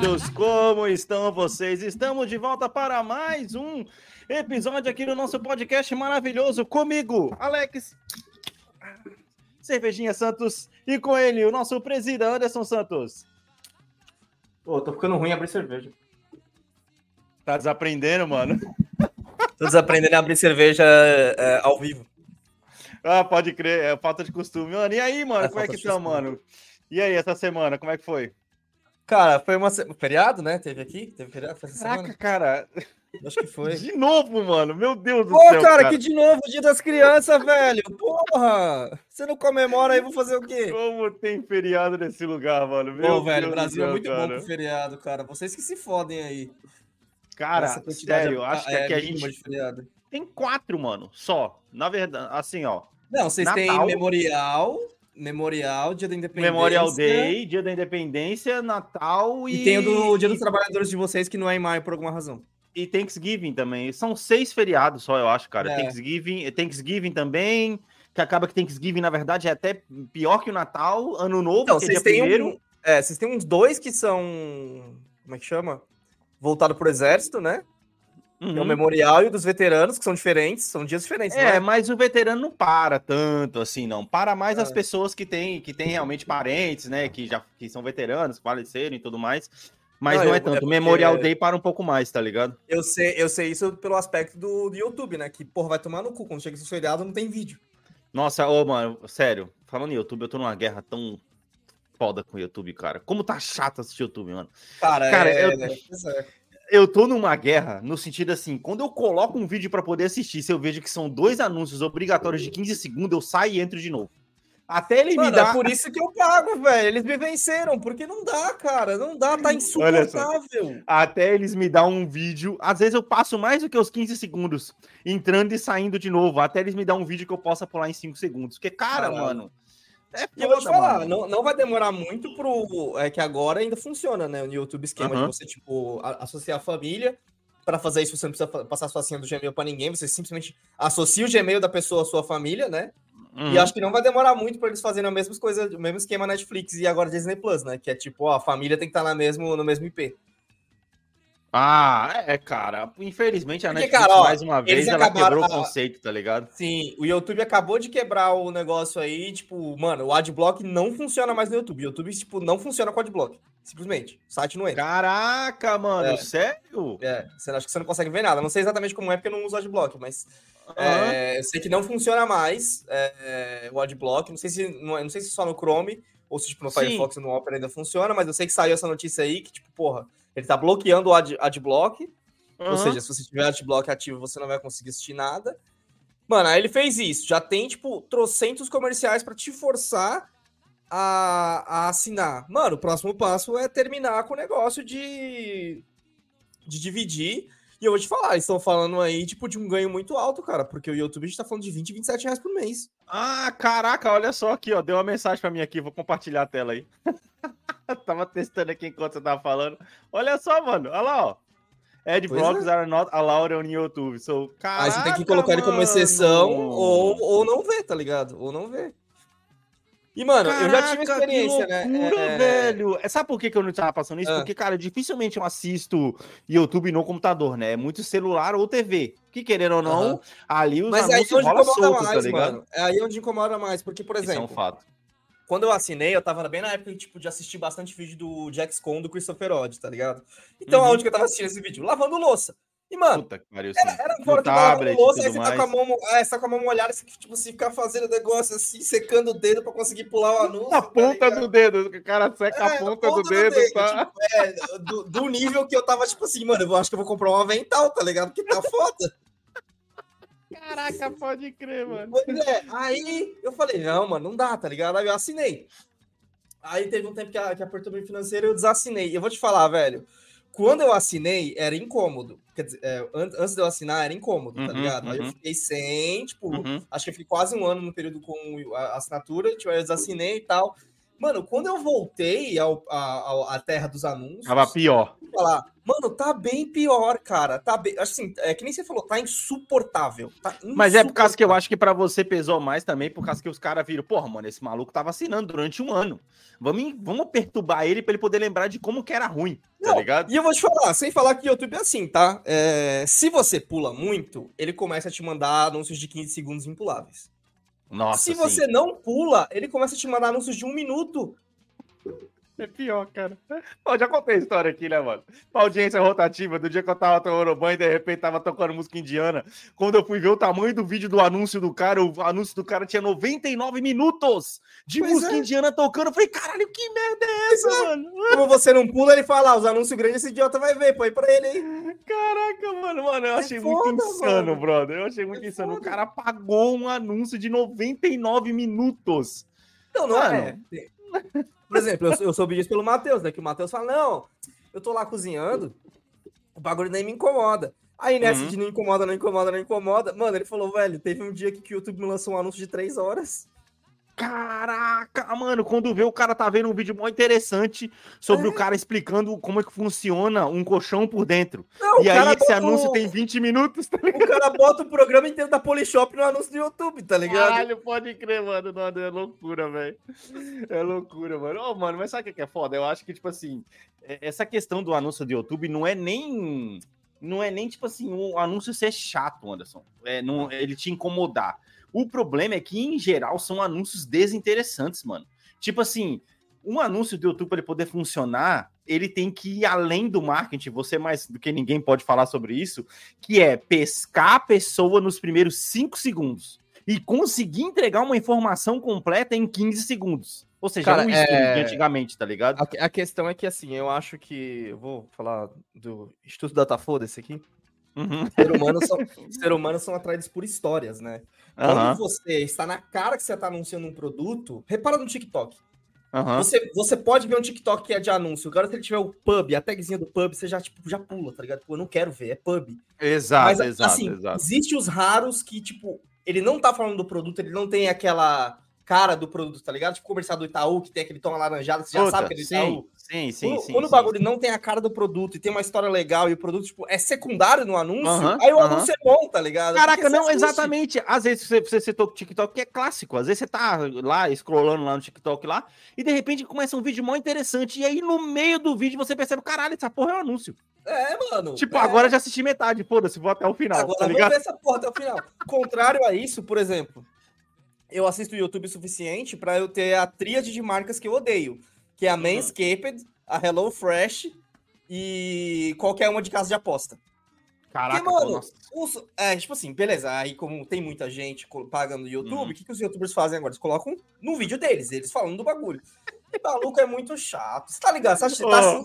Queridos, como estão vocês? Estamos de volta para mais um episódio aqui no nosso podcast maravilhoso comigo, Alex. Cervejinha Santos e com ele, o nosso presidente Anderson Santos. Pô, tô ficando ruim em abrir cerveja. Tá desaprendendo, mano? Tô desaprendendo a abrir cerveja é, ao vivo. Ah, pode crer, é falta de costume. Mano, e aí, mano, É como é que tá, costume. mano? E aí, essa semana, como é que foi? Cara, foi uma feriado, né? Teve aqui? Teve feriado? Foi essa Caraca, semana? cara, Acho que foi. de novo, mano, meu Deus do Pô, céu, cara, que de novo, dia das crianças, velho. Porra! Você não comemora aí, vou fazer o quê? Como tem feriado nesse lugar, mano? Meu Pô, velho, o Deus Brasil é céu, muito cara. bom com feriado, cara. Vocês que se fodem aí. Cara, sério, é- acho que é aqui a gente tem quatro, mano, só. Na verdade, assim, ó. Não, vocês têm Natal. memorial, memorial, dia da independência. Memorial Day, Dia da Independência, Natal e... E tem o do Dia dos Trabalhadores de vocês, que não é em maio por alguma razão. E Thanksgiving também. São seis feriados só, eu acho, cara. É. Thanksgiving, Thanksgiving também, que acaba que Thanksgiving, na verdade, é até pior que o Natal, Ano Novo, Então, é vocês têm, primeiro. um, é, vocês têm uns dois que são. Como é que chama? Voltado pro exército, né? Que é o Uhum. memorial e o dos veteranos, que são diferentes, são dias diferentes, É, né? mas o veterano não para tanto assim, não. Para mais as É. pessoas que têm, que têm realmente parentes, né? Que já que são veteranos, que faleceram e tudo mais. Mas Não, não, eu- é é tanto. O porque- Memorial Day para um pouco mais, tá ligado? Eu, sei, eu sei isso pelo aspecto do, do YouTube, né? Que, porra, vai tomar no cu. Quando chega esse feriado, não tem vídeo. Nossa, ô, mano, sério. Falando em YouTube, eu tô numa guerra tão foda com o YouTube, cara. Como tá chato assistir YouTube, mano. Cara, Cara, é, eu- pois é. Eu tô numa guerra no sentido assim, quando eu coloco um vídeo pra poder assistir, se eu vejo que são dois anúncios obrigatórios de 15 segundos, eu saio e entro de novo. Até ele me Mano, dá é por isso que eu pago, velho. Eles me venceram, porque não dá, cara. Não dá, tá insuportável. até eles me dão um vídeo. Às vezes eu passo mais do que os 15 segundos entrando e saindo de novo, até eles me dão um vídeo que eu possa pular em 5 segundos. Porque, cara, Caralho. mano. É E eu vou te falar, não, não vai demorar muito pro. É que agora ainda funciona, né? No YouTube esquema Aham. de você, tipo, a- associar a família. Pra fazer isso, você não precisa passar sua senha do Gmail pra ninguém. Você simplesmente associa o Gmail da pessoa à sua família, né? Uhum. E acho que não vai demorar muito pra eles fazerem a mesma coisa, o mesmo esquema Netflix e agora Disney Plus, né? Que é tipo, ó, a família tem que estar na mesmo, no mesmo IP. Ah, é, cara. Infelizmente a Porque, Netflix, cara, ó, mais uma vez, ela acabaram quebrou o conceito, tá ligado? Sim, o YouTube acabou de quebrar o negócio aí, tipo, mano, o Adblock não funciona mais no YouTube. O YouTube, tipo, não funciona com Adblock. Simplesmente. O site não entra. Caraca, mano, É. sério? É, você acha que você não consegue ver nada. Não sei exatamente como é, porque eu não uso Adblock, mas Aham. é, eu sei que não funciona mais é, o Adblock. Não sei se não, é- não sei se só no Chrome ou se tipo, no. Firefox e no Opera ainda funciona, mas eu sei que saiu essa notícia aí que, tipo, porra, ele tá bloqueando o Ad, Adblock. Ou Aham. seja, se você tiver Adblock ativo, você não vai conseguir assistir nada. Mano, aí ele fez isso. Já tem, tipo, trocentos comerciais pra te forçar a, a assinar. Mano, o próximo passo é terminar com o negócio de, de dividir. E eu vou te falar, estão falando aí, tipo, de um ganho muito alto, cara. Porque o YouTube a gente tá falando de 20, 27 reais por mês. Ah, caraca, olha só aqui, ó. Deu uma mensagem pra mim aqui, vou compartilhar a tela aí. tava testando aqui enquanto você tava falando. Olha só, mano. Olha lá, ó. Adblocks are not allowed on YouTube. So, caraca, aí você tem que colocar ele como exceção mano. ou, ou não ver, tá ligado? Ou não ver. E, mano, eu já tive Caraca, experiência, que né? loucura, É, velho. É, Sabe por que, eu não tava passando isso? Ah. Porque, cara, dificilmente eu assisto YouTube no computador, né? É muito celular ou TV. Que querendo ou não, Aham. ali os Mas aí anúncios onde rolam incomoda soltos, tá mais, ligado? mano. É aí onde incomoda mais. Porque, por Isso é um exemplo, fato. quando eu assinei, eu tava bem na época tipo, de assistir bastante vídeo do Jax Con do Christopher Odd, tá ligado? Então, Uhum. aonde que eu tava assistindo esse vídeo? Lavando louça. E, mano, Puta pariu, era, sim. era fora lavando tablet louça, aí você tá, com a mão, é, você tá com a mão molhada, você, tipo, se ficar fazendo negócio assim, secando o dedo pra conseguir pular o anúncio. A tá ponta ligado? do dedo, o cara seca É, a ponta, do dedo, tá? tipo, é, do, do nível que eu tava, tipo assim, mano, eu acho que eu vou comprar um avental, tá ligado? Porque tá foda. Caraca, pode crer, mano. Pois é, aí eu falei, não, mano, não dá, tá ligado? Aí eu assinei. Aí teve um tempo que, a, que apertou bem financeiro e eu desassinei. Eu vou te falar, velho, quando eu assinei, era incômodo. Quer dizer, é, an- antes de eu assinar, era incômodo, tá Uhum, ligado? Aí eu uhum. fiquei sem, tipo, Uhum. acho que eu fiquei quase um ano no período com a assinatura, tipo, eu desassinei e tal. Mano, quando eu voltei ao, ao- à terra dos anúncios, Tava pior. falar, mano, tá bem pior, cara. Tá bem, assim, é que nem você falou, tá insuportável. Tá Mas é por causa que eu insuportável. acho que pra você pesou mais também, por causa que os caras viram, porra, mano, esse maluco tava assinando durante um ano. Vamos, vamos perturbar ele pra ele poder lembrar de como que era ruim, tá Não, ligado? E eu vou te falar, sem falar que o YouTube é assim, tá? É, se você pula muito, ele começa a te mandar anúncios de 15 segundos impuláveis. Nossa, se sim. você não pula, ele começa a te mandar anúncios de um minuto. É pior, cara. Ó, já contei a história aqui, né, mano? Pra audiência rotativa, do dia que eu tava tomando banho e de repente tava tocando música indiana. Quando eu fui ver o tamanho do vídeo do anúncio do cara, o anúncio do cara tinha 99 minutos de Pois música é. indiana tocando. Eu falei, caralho, que merda é essa, mano? Como você não pula, ele fala, ah, os anúncios grandes esse idiota vai ver, põe pra ele aí. Caraca, mano, mano, eu É achei muito foda, insano, mano. brother. Eu achei muito É insano. O foda. cara pagou um anúncio de 99 minutos. Não, não Mano. é. Por exemplo, eu, eu soube disso pelo Matheus, né? Que o Matheus fala, não, eu tô lá cozinhando, o bagulho nem me incomoda. Aí nessa Uhum. de não incomoda, não incomoda, não incomoda, mano, ele falou, velho, teve um dia que o YouTube me lançou um anúncio de três horas. Caraca, mano, quando vê o cara tá vendo um vídeo mó interessante sobre É. o cara explicando como é que funciona um colchão por dentro. Não, e aí esse anúncio o- tem 20 minutos, tá ligado? O cara bota o programa inteiro da Polishop no anúncio do YouTube, tá ligado? Caralho, pode crer, mano. Não, é loucura, velho. É loucura, mano. Ô, mano, mas sabe o que é foda? Eu acho que, tipo assim, é- essa questão do anúncio do YouTube não é nem. Não é nem, tipo assim, o anúncio ser chato, Anderson. É, não, ele te incomodar. O problema é que, em geral, são anúncios desinteressantes, mano. Tipo assim, um anúncio do YouTube, para ele poder funcionar, ele tem que ir além do marketing. Você mais do que ninguém pode falar sobre isso, que é pescar a pessoa nos primeiros 5 segundos e conseguir entregar uma informação completa em 15 segundos. Ou seja, Cara, é um é- de antigamente, tá ligado? A, a questão é que, assim, eu acho que. Eu vou falar do Instituto Datafoda, esse aqui. Uhum. Ser humanos são, ser humanos são atraídos por histórias, né? Quando você está na cara que você está anunciando um produto, repara no TikTok. aham. Você, você pode ver um TikTok que é de anúncio. Agora, se ele tiver o pub, a tagzinha do pub, você já, tipo, já pula, tá ligado? Pô, eu não quero ver, é pub. Exato, Mas, exato, assim, exato. existe os raros que, tipo, ele não tá falando do produto, ele não tem aquela cara do produto, tá ligado? Tipo, comercial do Itaú, que tem aquele tom alaranjado, você já Puta, sabe que é do sim, Itaú. sim, sim, quando sim, quando sim. o bagulho não tem a cara do produto e tem uma história legal e o produto, tipo, é secundário no anúncio, Aham, aí o aham. anúncio é bom, tá ligado? Caraca, Porque não, exatamente. Às vezes você, você citou o TikTok, que é clássico. Às vezes você tá lá, scrollando lá no TikTok lá, e de repente começa um vídeo mó interessante, e aí no meio do vídeo você percebe, caralho, essa porra é um anúncio. É, mano. Tipo, é. agora já assisti metade, foda-se, vou até o final, Agora tá ligado? ver essa porra até o final. Contrário a isso, por exemplo, eu assisto o YouTube o suficiente pra eu ter a tríade de marcas que eu odeio, que é a Manscaped, a HelloFresh e qualquer uma de casa de aposta. Caraca, Porque, mano, os- é, tipo assim, beleza, aí como tem muita gente pagando no YouTube, Uhum. o que, que os youtubers fazem agora? Eles colocam no vídeo deles, eles falando do bagulho. E maluco é muito chato. Você tá ligado? Você tá, Ô, tá, ô,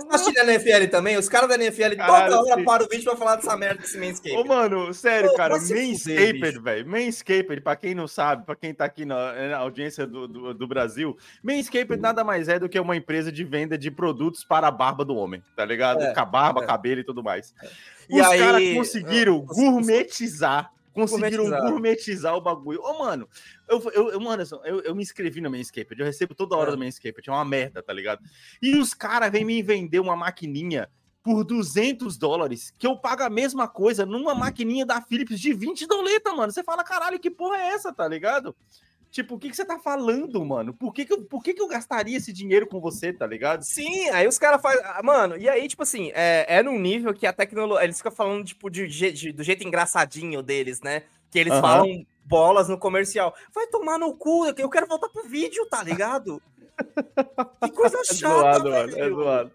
você tá assistindo a NFL também? Os caras da NFL Caralho, toda hora sim. param o vídeo pra falar dessa merda desse Manscaped. Ô, mano, sério, Ô, cara, Manscaped, velho. Manscaped, pra quem não sabe, pra quem tá aqui na, na audiência do, do, do Brasil, Manscaped nada mais é do que uma empresa de venda de produtos para a barba do homem, tá ligado? É, Com a barba, é. cabelo e tudo mais. E Os aí, caras conseguiram os- os- gourmetizar. Conseguiram Gourmetizar. gourmetizar o bagulho. Ô, mano, eu, eu, eu, mano, eu, eu me inscrevi no Manscaped. Eu recebo toda hora É. do Manscaped. É uma merda, tá ligado? E os caras vêm me vender uma maquininha por 200 dólares, que eu pago a mesma coisa numa maquininha da Philips de 20 doleta, mano. Você fala, caralho, que porra é essa, tá ligado? Tipo, o que, que você tá falando, mano? Por que que, eu, por que que eu gastaria esse dinheiro com você, tá ligado? Sim, aí os caras fazem. ah, Mano, e aí, tipo assim, é, é num nível que a tecnologia. Eles ficam falando, tipo, de, de- do jeito engraçadinho deles, né? Que eles Aham. falam bolas no comercial. Vai tomar no cu, eu quero voltar pro vídeo, tá ligado? que coisa É chata, zoado, mano. É zoado.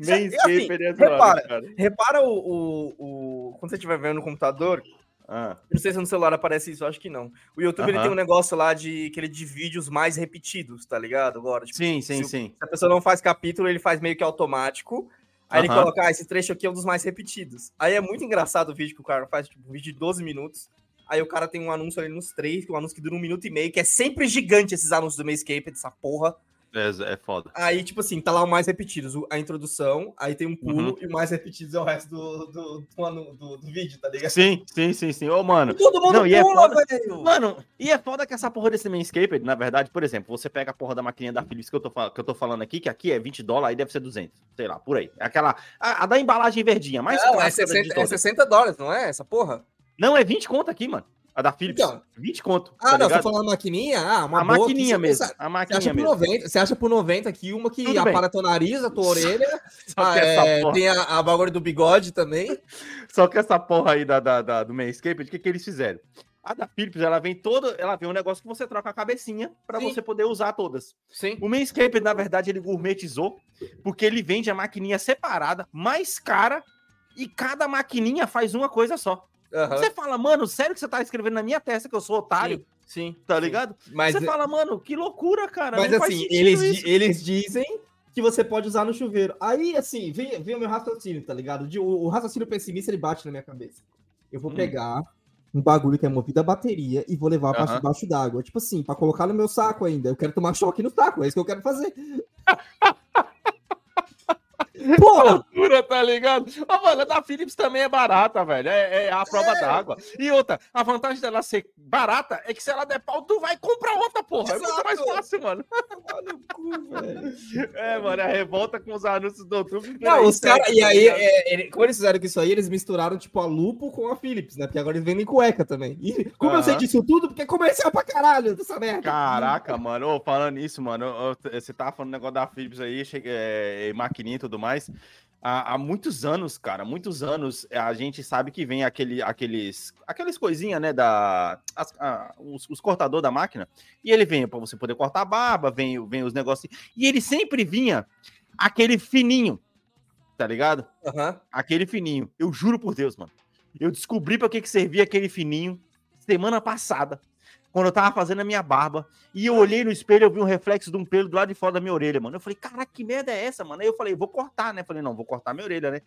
Assim, é zoado, repara, cara. Repara o, o, o- Quando você estiver vendo no computador, Ah, não sei se no celular aparece isso, acho que não. O YouTube ele Aham. tem um negócio lá de que ele divide os mais repetidos, tá ligado? Agora, tipo, sim, sim, se- sim. se a pessoa não faz capítulo, ele faz meio que automático. Aí ele Aham. coloca, ah, esse trecho aqui é um dos mais repetidos. Aí é muito engraçado o vídeo que o cara faz, tipo, um vídeo de 12 minutos. Aí o cara tem um anúncio ali nos três, que é um anúncio que dura um minuto e meio, que é sempre gigante esses anúncios do Mayscape, dessa porra. É, é foda. Aí, tipo assim, tá lá o mais repetidos, a introdução, aí tem um pulo, Uhum. e o mais repetidos é o resto do, do, do, do- do vídeo, tá ligado? Sim, sim, sim, sim. Ô, mano. E todo mundo Não, e é pula, foda- velho! Mano, e é foda que essa porra desse Manscaped, na verdade, por exemplo, você pega a porra da maquininha da Philips que eu tô, que eu tô falando aqui, que aqui é 20 dólares, aí deve ser 200, sei lá, por aí. É Aquela, a, a da embalagem verdinha, mais Não, é clássica de 60, é todas. 60 dólares, não é? Essa porra? Não, é 20 conto aqui, mano. A da Philips, Então. 20 conto, Ah, tá não, você ligado? falando maquininha? Ah, uma a boa maquininha aqui, você- mesmo, Você a acha, maquininha por mesmo. 90, você acha por 90 aqui uma que Tudo bem. apara teu nariz, a tua orelha, ah, essa é, tem a, a bagulho do bigode também. Só que essa porra aí da, da, da- do Manscaped, o que, que eles fizeram? A da Philips, ela vem toda, ela vem um negócio que você troca a cabecinha pra Sim. você poder usar todas. Sim. O Manscaped, na verdade, ele gourmetizou, porque ele vende a maquininha separada, mais cara, e cada maquininha faz uma coisa só. Você fala, mano, sério que você tá escrevendo na minha testa que eu sou otário? Sim. Tá sim. ligado? Mas, você fala, mano, que loucura, cara. mas assim, eles, isso. eles dizem que você pode usar no chuveiro. Aí, assim, vem, vem o meu raciocínio, tá ligado? De- O, o raciocínio pessimista, ele bate na minha cabeça. Eu vou Hum. pegar um bagulho que é movido a bateria e vou levar pra Aham. debaixo d'água. Tipo assim, pra colocar no meu saco ainda. Eu quero tomar choque no saco, é isso que eu quero fazer. Porra! loucura, tá ligado? Ô, mano, a da Philips também é barata, velho. É, é a prova d'água. E outra, a vantagem dela ser barata é que se ela der pau, tu vai comprar outra, porra. É muito Exato. mais fácil, mano. É, mano, a revolta com os anúncios do YouTube. Não, os caras. E tá aí, é, ele- como eles fizeram com isso aí, eles misturaram, tipo, a Lupo com a Philips, né? Porque agora eles vendem cueca também. E como eu sei disso tudo, porque é comercial pra caralho dessa merda. Caraca, mano, Ô, falando nisso, mano, eu- eu- você tava falando do negócio da Philips aí, cheguei, é, maquininha e tudo mais. Há, há muitos anos, cara, muitos anos, a gente sabe que vem aquele, aqueles, aqueles coisinha, né, da, as- a- os, os cortador da máquina, e ele vem pra você poder cortar a barba, vem, vem os negócios, e ele sempre vinha aquele fininho, tá ligado? Aham. Aquele fininho. Eu juro por Deus, mano. Eu descobri pra que, que servia aquele fininho semana passada, quando eu tava fazendo a minha barba. E eu olhei no espelho, eu vi um reflexo de um pelo do lado de fora da minha orelha, mano. Eu falei, caraca, que merda é essa, mano? Aí eu falei, vou cortar, né? Falei, não, vou cortar minha orelha, né?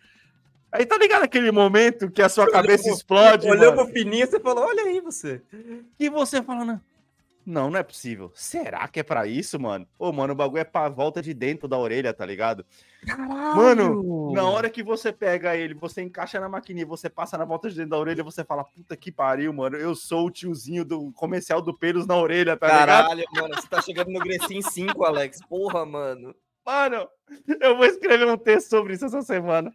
Aí tá ligado aquele momento que a sua cabeça pro- explode, Olhou mano, pro fininho e você falou: olha aí você. e você falando, não, não é possível. Será que é pra isso, mano? Ô, mano, o bagulho é pra volta de dentro da orelha, tá ligado? Mano, Na hora que você pega ele, você encaixa na maquininha, você passa na volta de dentro da orelha, você fala, puta que pariu, mano, eu sou o tiozinho do comercial do pelos na orelha, tá ligado? Caralho, mano, você tá chegando no Grecin 5, Alex. Porra, mano. Mano, eu vou escrever um texto sobre isso essa semana,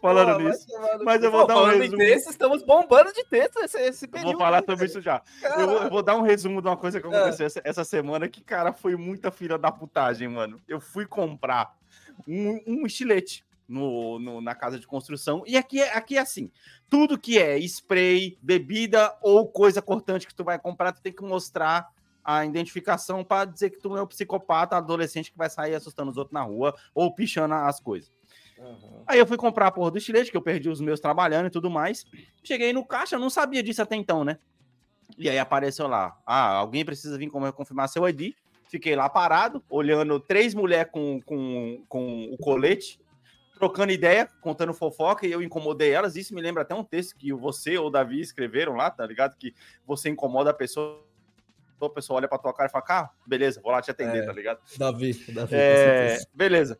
falando vai nisso. Mas eu vou Pô, dar um resumo. texto, estamos bombando de texto esse, esse Eu período. vou falar sobre isso já. Eu vou, eu vou dar um resumo de uma coisa que Ah. aconteceu essa, essa semana que, cara, foi muita filha da putagem, mano. Eu fui comprar um, um estilete no, no- na casa de construção. E aqui é, aqui é assim: tudo que é spray, bebida ou coisa cortante que tu vai comprar, tu tem que mostrar a identificação para dizer que tu é um psicopata adolescente que vai sair assustando os outros na rua ou pichando as coisas. Aí eu fui comprar a porra do estilete, que eu perdi os meus trabalhando e tudo mais. Cheguei no caixa, eu não sabia disso até então, né? E aí apareceu lá, ah, alguém precisa vir confirmar seu ID. Fiquei lá parado, olhando três mulheres com, com, com o colete, trocando ideia, contando fofoca, e eu incomodei elas. Isso me lembra até um texto que você ou o Davi escreveram lá, tá ligado? Que você incomoda a pessoa, a pessoa olha pra tua cara e fala, ah, beleza, vou lá te atender, É. tá ligado? Davi, Davi. É, beleza.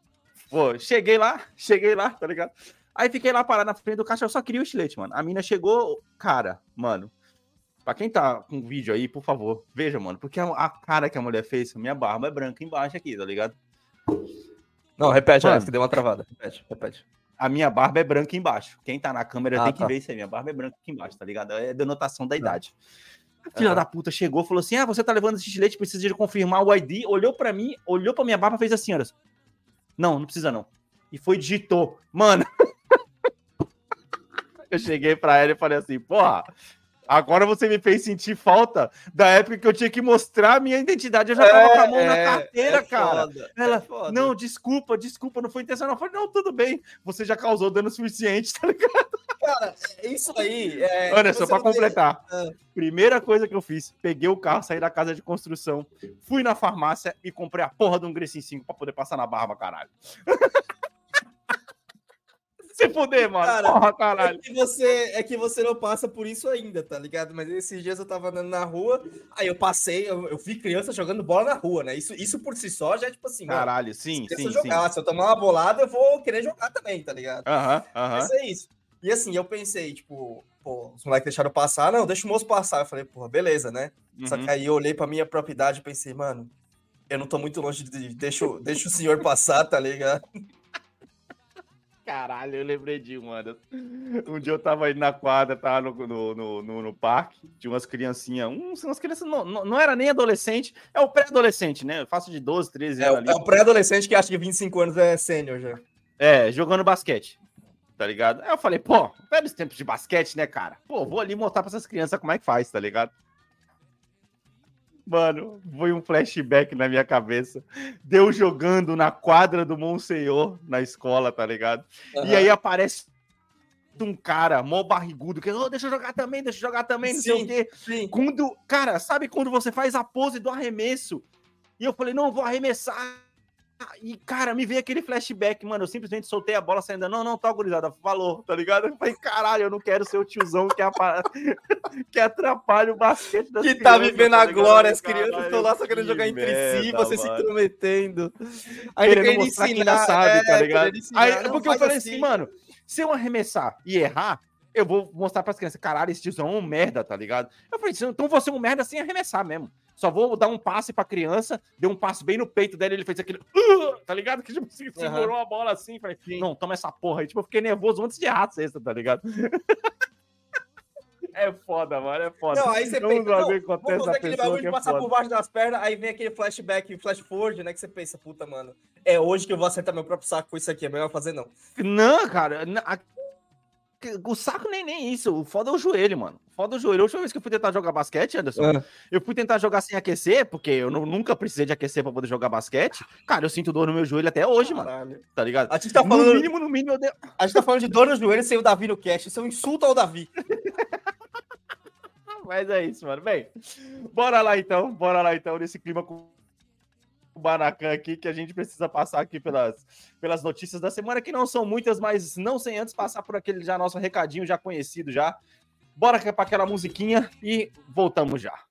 Pô, cheguei lá, cheguei lá, tá ligado? Aí fiquei lá parado na frente do caixa, eu só queria o estilete, mano. A mina chegou, cara, mano. Pra quem tá com vídeo aí, por favor, veja, mano. Porque a, a cara que a mulher fez, minha barba é branca embaixo aqui, tá ligado? Não, repete, Mano. Que deu uma travada. Repete, repete. A minha barba é branca embaixo. Quem tá na câmera Ah, tem que tá. ver isso aí. Minha barba é branca aqui embaixo, tá ligado? É denotação da idade. A filha da puta chegou, falou assim: Ah, você tá levando esse estilete, precisa de confirmar o ID. Olhou pra mim, olhou pra minha barba, fez assim, olha. Não, não precisa não. E foi digitou. Mano. eu cheguei pra ela e falei assim: Porra, agora você me fez sentir falta da época que eu tinha que mostrar a minha identidade. Eu já tava com a mão na carteira, é cara. foda, Ela, é. Não, desculpa, desculpa, não foi intencional. Eu falei, não, tudo bem. Você já causou dano suficiente, tá ligado? Cara, isso aí. É, pra não tem- completar. Ah. Primeira coisa que eu fiz, peguei o carro, saí da casa de construção, fui na farmácia e comprei a porra de um Grecin 5 pra poder passar na barba, caralho. Se fuder, mano. Cara, porra, É caralho. que, você, é que você não passa por isso ainda, tá ligado? Mas esses dias eu tava andando na rua, aí eu passei, eu, eu vi criança jogando bola na rua, né? Isso, isso por si só já é tipo assim, mano, Caralho, sim, se sim, eu sim. jogar, se eu tomar uma bolada, eu vou querer jogar também, tá ligado? Aham, aham. Mas é isso. E assim, eu pensei, tipo, pô, os moleques deixaram passar, não, deixa o moço passar. Eu falei, porra, beleza, né? Só Uhum. que aí eu olhei pra minha propriedade e pensei, mano, eu não tô muito longe de. Deixa, o- deixa o senhor passar, tá ligado? Caralho, eu lembrei de um, mano. Um dia eu tava indo na quadra, tava no, no, no, no- no parque, tinha umas criancinhas, uns, umas crianças, não, não, não era nem adolescente, é o pré-adolescente, né? Eu faço de 12, 13 É, anos o- ali. é o pré-adolescente que acha que 25 anos é sênior já. É, jogando basquete. Tá ligado? Aí eu falei, pô, velhos tempos de basquete, né, cara? Pô, vou ali mostrar pra essas crianças como é que faz, tá ligado? Mano, foi um flashback na minha cabeça. Deu jogando na quadra do Monsenhor na escola, tá ligado? E aí aparece um cara, mó barrigudo, que, "Ô, deixa eu jogar também, deixa eu jogar também, não sei Sim. o quê. Sim. Quando, cara, sabe quando você faz a pose do arremesso? E eu falei, não, vou arremessar. E, cara, me veio aquele flashback, mano. Eu simplesmente soltei a bola saindo. Não, não, tá gurizada. Falou, tá ligado? Eu falei, caralho, eu não quero ser o tiozão que, apa- que atrapalha o basquete das Que tá crianças, vivendo tá a glória, as crianças estão lá só querendo que jogar entre si, merda, você se mano. intrometendo. Querendo mostrar que ainda sabe, é, tá ligado? ensinar, Aí, porque eu falei assim, mano, se eu arremessar e errar, eu vou mostrar pras crianças, caralho, esse tiozão é um merda, tá ligado? Eu falei, então você é um merda sem arremessar mesmo. Só vou dar um passe pra criança, deu um passe bem no peito dele, ele fez aquele, "Uh", tá ligado? Que tipo, se- segurou a bola assim, falei, não, toma essa porra aí. Tipo, eu fiquei nervoso antes de errar a cesta, tá ligado? é foda, mano, é foda. Não, aí você pensa, não vamos fazer aquele bagulho que de é passar foda. por baixo das pernas, aí vem aquele flashback, flash forward, né, que você pensa, puta, mano, é hoje que eu vou acertar meu próprio saco com isso aqui, é melhor fazer não. Não, cara. O saco nem, nem isso. O foda é o joelho, mano. O foda é o joelho. A última vez que eu fui tentar jogar basquete, Anderson, Ah. eu fui tentar jogar sem aquecer, porque eu nu- nunca precisei de aquecer pra poder jogar basquete. Cara, eu sinto dor no meu joelho até hoje, mano. Caralho. Tá ligado? A gente tá No falando, mínimo, no mínimo, eu a gente tá falando de dor no joelho sem o Davi no cast, isso é um insulto ao Davi. Mas é isso, mano. Bem, bora lá então. Bora lá então, nesse clima com o Baracan aqui, que a gente precisa passar aqui pelas, pelas notícias da semana, que não são muitas, mas não sem antes passar por aquele já nosso recadinho já conhecido já. Bora para aquela musiquinha e voltamos já.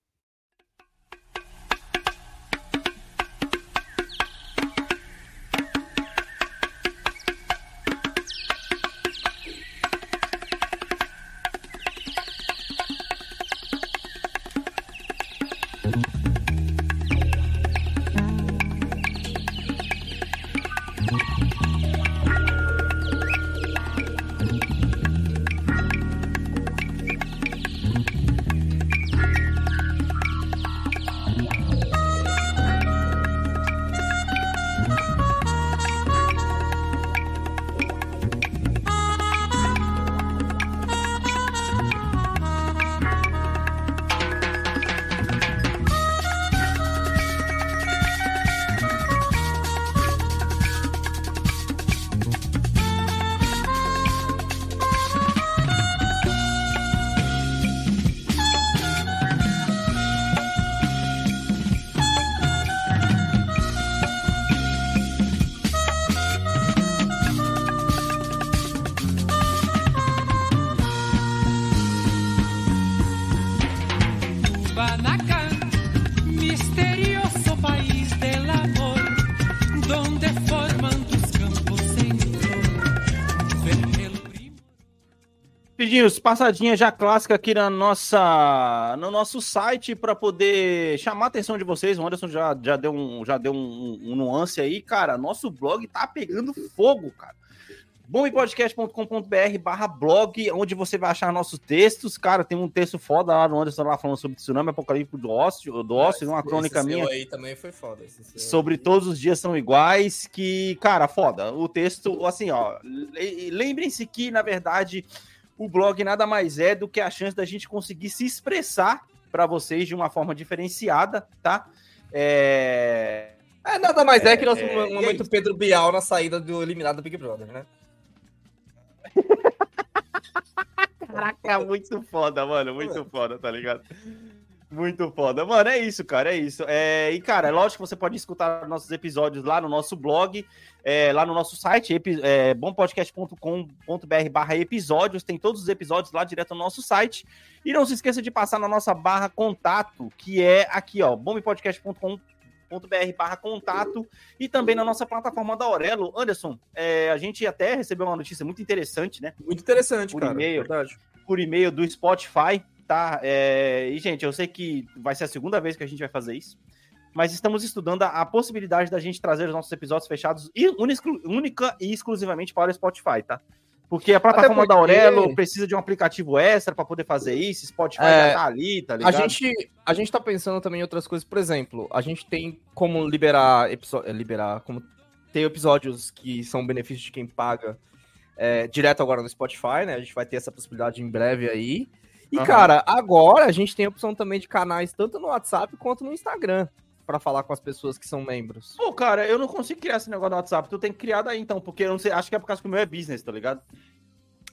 Pedinhos, passadinha já clássica aqui na nossa, no nosso site para poder chamar a atenção de vocês. O Anderson já, já deu, um, já deu um, um nuance aí, cara. Nosso blog tá pegando fogo, cara. bombepodcast.com.br barra blog, onde você vai achar nossos textos. Cara, tem um texto foda lá no Anderson lá falando sobre tsunami apocalíptico do ócio, do ócio, uma crônica Esse minha seu aí também foi foda. esse seu. sobre todos os dias são iguais, que, cara, foda. O texto, assim, ó, le- lembrem-se que, na verdade, o blog nada mais é do que a chance da gente conseguir se expressar para vocês de uma forma diferenciada, tá? É... É, nada mais é, que nosso é, é momento isso. Pedro Bial na saída do eliminado do Big Brother, né? Caraca, muito foda, mano, muito foda, tá ligado? Muito foda. Mano, é isso, cara, é isso. É, e, cara, é lógico que você pode escutar nossos episódios lá no nosso blog, é, lá no nosso site, é, bompodcast.com.br barra episódios, tem todos os episódios lá direto no nosso site. E não se esqueça de passar na nossa barra contato, que é aqui, ó, bompodcast.com.br barra contato e também na nossa plataforma da Aurelo. Anderson, é, a gente até recebeu uma notícia muito interessante, né? Muito interessante, Por cara. e-mail. Verdade. por e-mail do Spotify, tá? É, E, gente, eu sei que vai ser a segunda vez que a gente vai fazer isso, mas estamos estudando a, a possibilidade da gente trazer os nossos episódios fechados e única e exclusivamente para o Spotify, tá? Porque a plataforma da porque- Aurelo precisa de um aplicativo extra para poder fazer isso, Spotify É, já tá ali, tá A ligado? gente, a gente tá pensando também em outras coisas. Por exemplo, a gente tem como liberar episódios. Liberar. Como ter episódios que são benefícios de quem paga é, direto agora no Spotify, né? A gente vai ter essa possibilidade em breve aí. E, Aham. cara, agora a gente tem a opção também de canais tanto no WhatsApp quanto no Instagram. Pra falar com as pessoas que são membros. Pô, cara, eu não consigo criar esse negócio no WhatsApp. Tu tem que criar daí, então, porque eu não sei, acho que é por causa que o meu é business, tá ligado?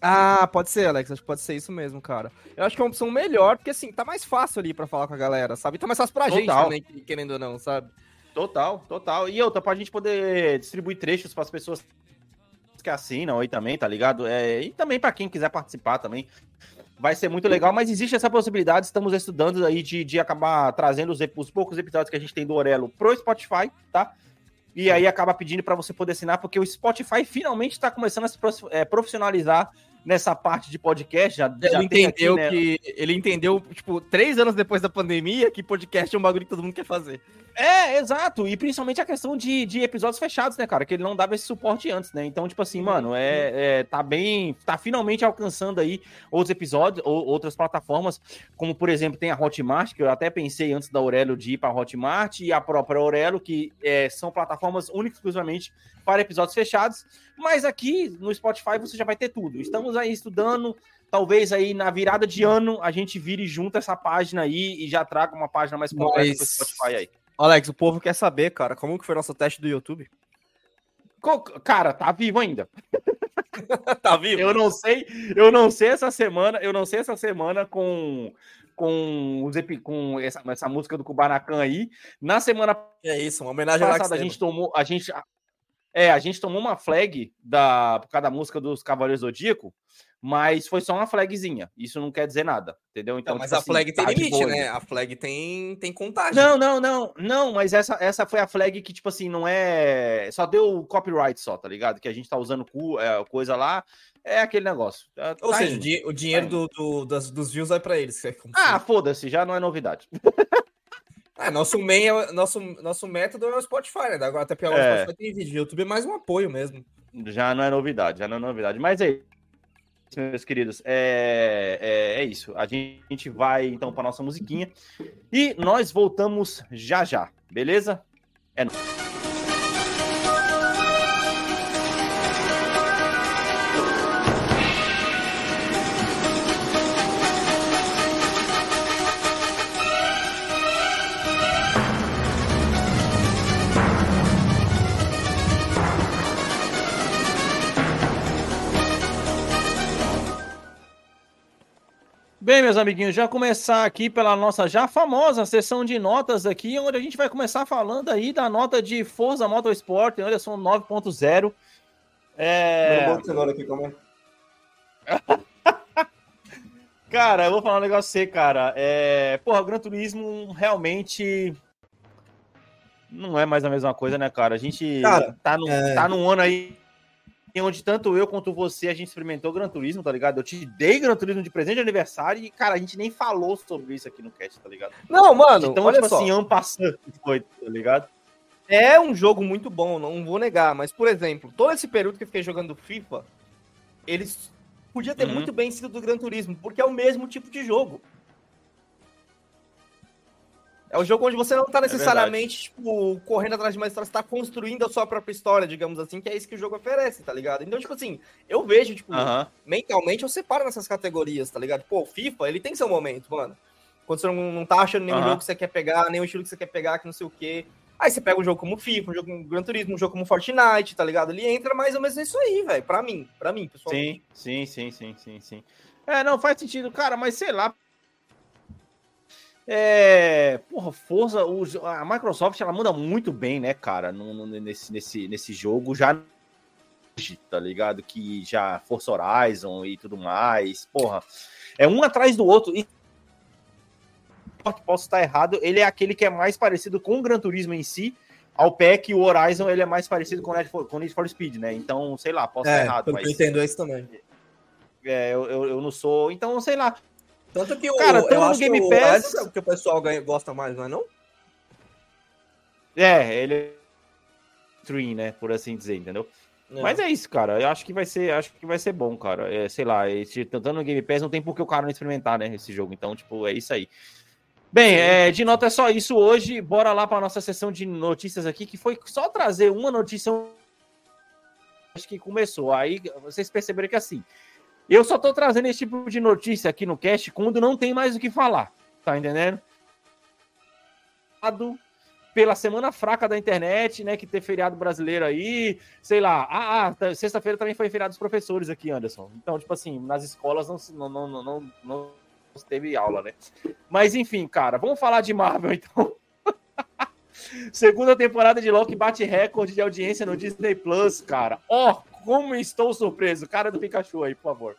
Ah, pode ser, Alex. Acho que pode ser isso mesmo, cara. Eu acho que é uma opção melhor, porque assim, tá mais fácil ali pra falar com a galera, sabe? Tá mais fácil pra gente Total. também, querendo ou não, sabe? Total, total. E outra, pra gente poder distribuir trechos pras pessoas que assinam aí também, tá ligado? É, e também pra quem quiser participar também. Vai ser muito legal, mas existe essa possibilidade. Estamos estudando aí de, de acabar trazendo os, os poucos episódios que a gente tem do Orelo pro Spotify, tá? E aí acaba pedindo pra você poder assinar, porque o Spotify finalmente tá começando a se é, profissionalizar nessa parte de podcast. Já, já Ele aqui, entendeu né? que. Ele entendeu, tipo, três anos depois da pandemia, que podcast é um bagulho que todo mundo quer fazer. É, exato. E principalmente a questão de, de episódios fechados, né, cara? Que ele não dava esse suporte antes, né? Então, tipo assim, mano, é, é, tá bem. Tá finalmente alcançando aí outros episódios, ou outras plataformas, como por exemplo, tem a Hotmart, que eu até pensei antes da Aurelo de ir pra Hotmart, e a própria Aurelo, que é, são plataformas únicas exclusivamente para episódios fechados. Mas aqui no Spotify você já vai ter tudo. Estamos aí estudando. Talvez aí na virada de ano a gente vire junto essa página aí e já traga uma página mais completa Mas- pro Spotify aí. Alex, o povo quer saber, cara, como que foi nosso teste do YouTube? Cara, tá vivo ainda. tá vivo? Eu não sei, eu não sei essa semana, eu não sei essa semana com com, os com essa, essa música do Kubanacan aí. Na semana É isso, uma homenagem passada a Alex gente tomou, a gente é, a gente tomou uma flag da por causa da música dos Cavaleiros Zodíaco, mas foi só uma flagzinha. Isso não quer dizer nada, entendeu? Então, Não, mas tipo a assim, flag tem tá limite, boa né? A flag tem, tem contagem. Não, não, não, não, mas essa, essa foi a flag que, tipo assim, não é. Só deu copyright só, tá ligado? Que a gente tá usando cu- é, coisa lá, é aquele negócio. Tá- Ou tá seja, o, indo. o dinheiro do, do- das- dos views vai pra eles. é Ah, foda-se, já não é novidade. Ah, nosso, main é, nosso, nosso método é o Spotify, né? Agora até agora É. o Spotify tem vídeo. O YouTube é mais um apoio mesmo. Já não é novidade, já não é novidade. Mas é isso, meus queridos. É, é, é isso. A gente vai então para nossa musiquinha e nós voltamos já já, beleza? É nóis. Bem, meus amiguinhos, já começar aqui pela nossa já famosa sessão de notas aqui, onde a gente vai começar falando aí da nota de Forza Motorsport, Anderson 9.0. É... Cara, eu vou falar um negócio você, cara. É... Porra, o Gran Turismo realmente não é mais a mesma coisa, né, cara? A gente Cara, tá, num, é- tá num ano aí onde tanto eu quanto você a gente experimentou Gran Turismo, tá ligado? Eu te dei Gran Turismo de presente de aniversário e, cara, a gente nem falou sobre isso aqui no cast, tá ligado? Não, mano, então, olha tipo só. assim, ano passado foi, tá ligado? É um jogo muito bom, não vou negar, mas, por exemplo, todo esse período que eu fiquei jogando FIFA, eles podia ter Uhum. muito bem sido do Gran Turismo, porque é o mesmo tipo de jogo. É um jogo onde você não tá necessariamente, tipo, correndo atrás de uma história, você tá construindo a sua própria história, digamos assim, que é isso que o jogo oferece, tá ligado? Então, tipo assim, eu vejo, tipo, Aham. mentalmente eu separo nessas categorias, tá ligado? Pô, o FIFA, ele tem seu momento, mano. Quando você não, não tá achando nenhum Aham. jogo que você quer pegar, nenhum estilo que você quer pegar, que não sei o quê. Aí você pega um jogo como FIFA, um jogo como Gran Turismo, um jogo como Fortnite, tá ligado? Ele entra mais ou menos nisso aí, velho. Pra mim, pra mim, pessoalmente. Sim, sim, sim, sim, sim, sim. É, não faz sentido, cara, mas sei lá. É, porra, Forza, o a Microsoft ela manda muito bem, né, cara, no, no- nesse, nesse, nesse jogo já tá ligado? Que já Forza Horizon e tudo mais, porra, é um atrás do outro e posso estar errado, ele é aquele que é mais parecido com o Gran Turismo em si, ao pé que o Horizon ele é mais parecido com o Need for, com Need for Speed, né? Então, sei lá, posso estar errado, que eu mas entendo, é isso também. é, eu, eu, eu não sou. Então, sei lá. Tanto que o, Cara, eu tamo no acho Game que o, Pass. é o que o pessoal ganha- gosta mais, não é não? É, ele é. Stream, né? Por assim dizer, entendeu? Mas é isso, cara. Eu acho que vai ser, acho que vai ser bom, cara. É, sei lá, esse, tentando no Game Pass, não tem por que o cara não experimentar, né? Esse jogo. Então, tipo, é isso aí. Bem, é, de nota é só isso hoje. Bora lá para nossa sessão de notícias aqui, que foi só trazer uma notícia. Acho que começou. Aí vocês perceberam que assim. Eu só tô trazendo esse tipo de notícia aqui no cast quando não tem mais o que falar. Tá entendendo? Pela semana fraca da internet, né? Que ter feriado brasileiro aí, sei lá. Ah, ah, sexta-feira também foi feriado dos professores aqui, Anderson. Então, tipo assim, nas escolas não, não, não, não, não, teve aula, né? Mas enfim, cara, vamos falar de Marvel então. Segunda temporada de Loki bate recorde de audiência no Disney Plus, cara. Ó, como estou surpreso. Cara do Pikachu aí, por favor.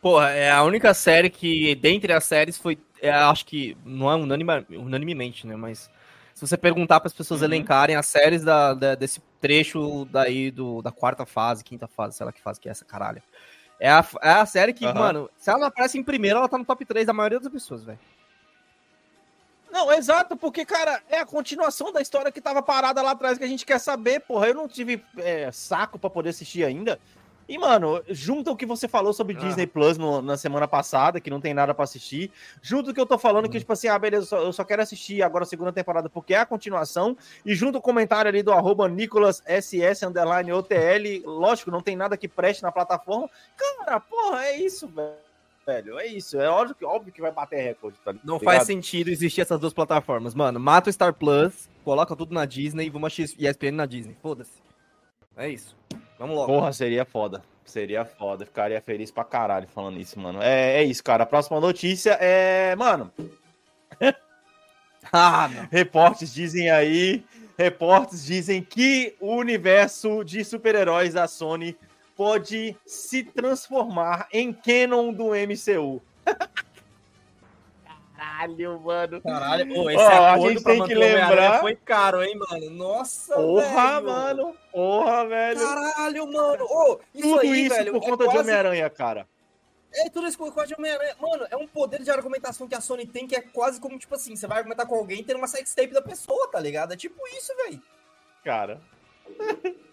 Porra, é a única série que, dentre as séries, foi. é, acho que. Não é unanima, unanimemente, né? Mas. Se você perguntar para as pessoas Uhum. elencarem as séries da, da- desse trecho daí do, da quarta fase, quinta fase, sei lá que fase que é essa, caralho. É a, é a série que, Aham. mano, se ela não aparece em primeiro, ela tá no top 3 da maioria das pessoas, velho. Não, exato, porque, cara, é a continuação da história que tava parada lá atrás que a gente quer saber, porra. Eu não tive é, saco pra poder assistir ainda. E, mano, junta o que você falou sobre Ah. Disney Plus no- na semana passada, que não tem nada pra assistir. Junto o que eu tô falando, que, tipo assim, ah, beleza, eu só, eu só quero assistir agora a segunda temporada porque é a continuação. E junto o comentário ali do arroba NicolasSS underline OTL. Lógico, não tem nada que preste na plataforma. Cara, porra, é isso, velho. Velho, é isso. É óbvio que, óbvio que vai bater recorde, tá Não ligado? faz sentido existir essas duas plataformas, mano. Mata o Star Plus, coloca tudo na Disney e vamos assistir ESPN na Disney. Foda-se. É isso. Vamos logo. Porra, seria foda. Seria foda. Ficaria feliz pra caralho falando isso, mano. É, é isso, cara. A próxima notícia é. Mano, Ah, não. reportes dizem aí. Reportes dizem que o universo de super-heróis da Sony pode se transformar em canon do MCU. Caralho, mano. Caralho, ô, Ó, a gente tem que manter o Homem-Aranha lembrar- Foi caro, hein, mano? Nossa, Porra, velho. mano. Porra, velho. Caralho, mano. Ô, isso Tudo aí, isso velho, por é conta de quase- Homem-Aranha, cara. É tudo isso por causa de Homem-Aranha. Mano, é um poder de argumentação que a Sony tem que é quase como, tipo assim, você vai argumentar com alguém tendo uma sextape da pessoa, tá ligado? É tipo isso, velho. cara.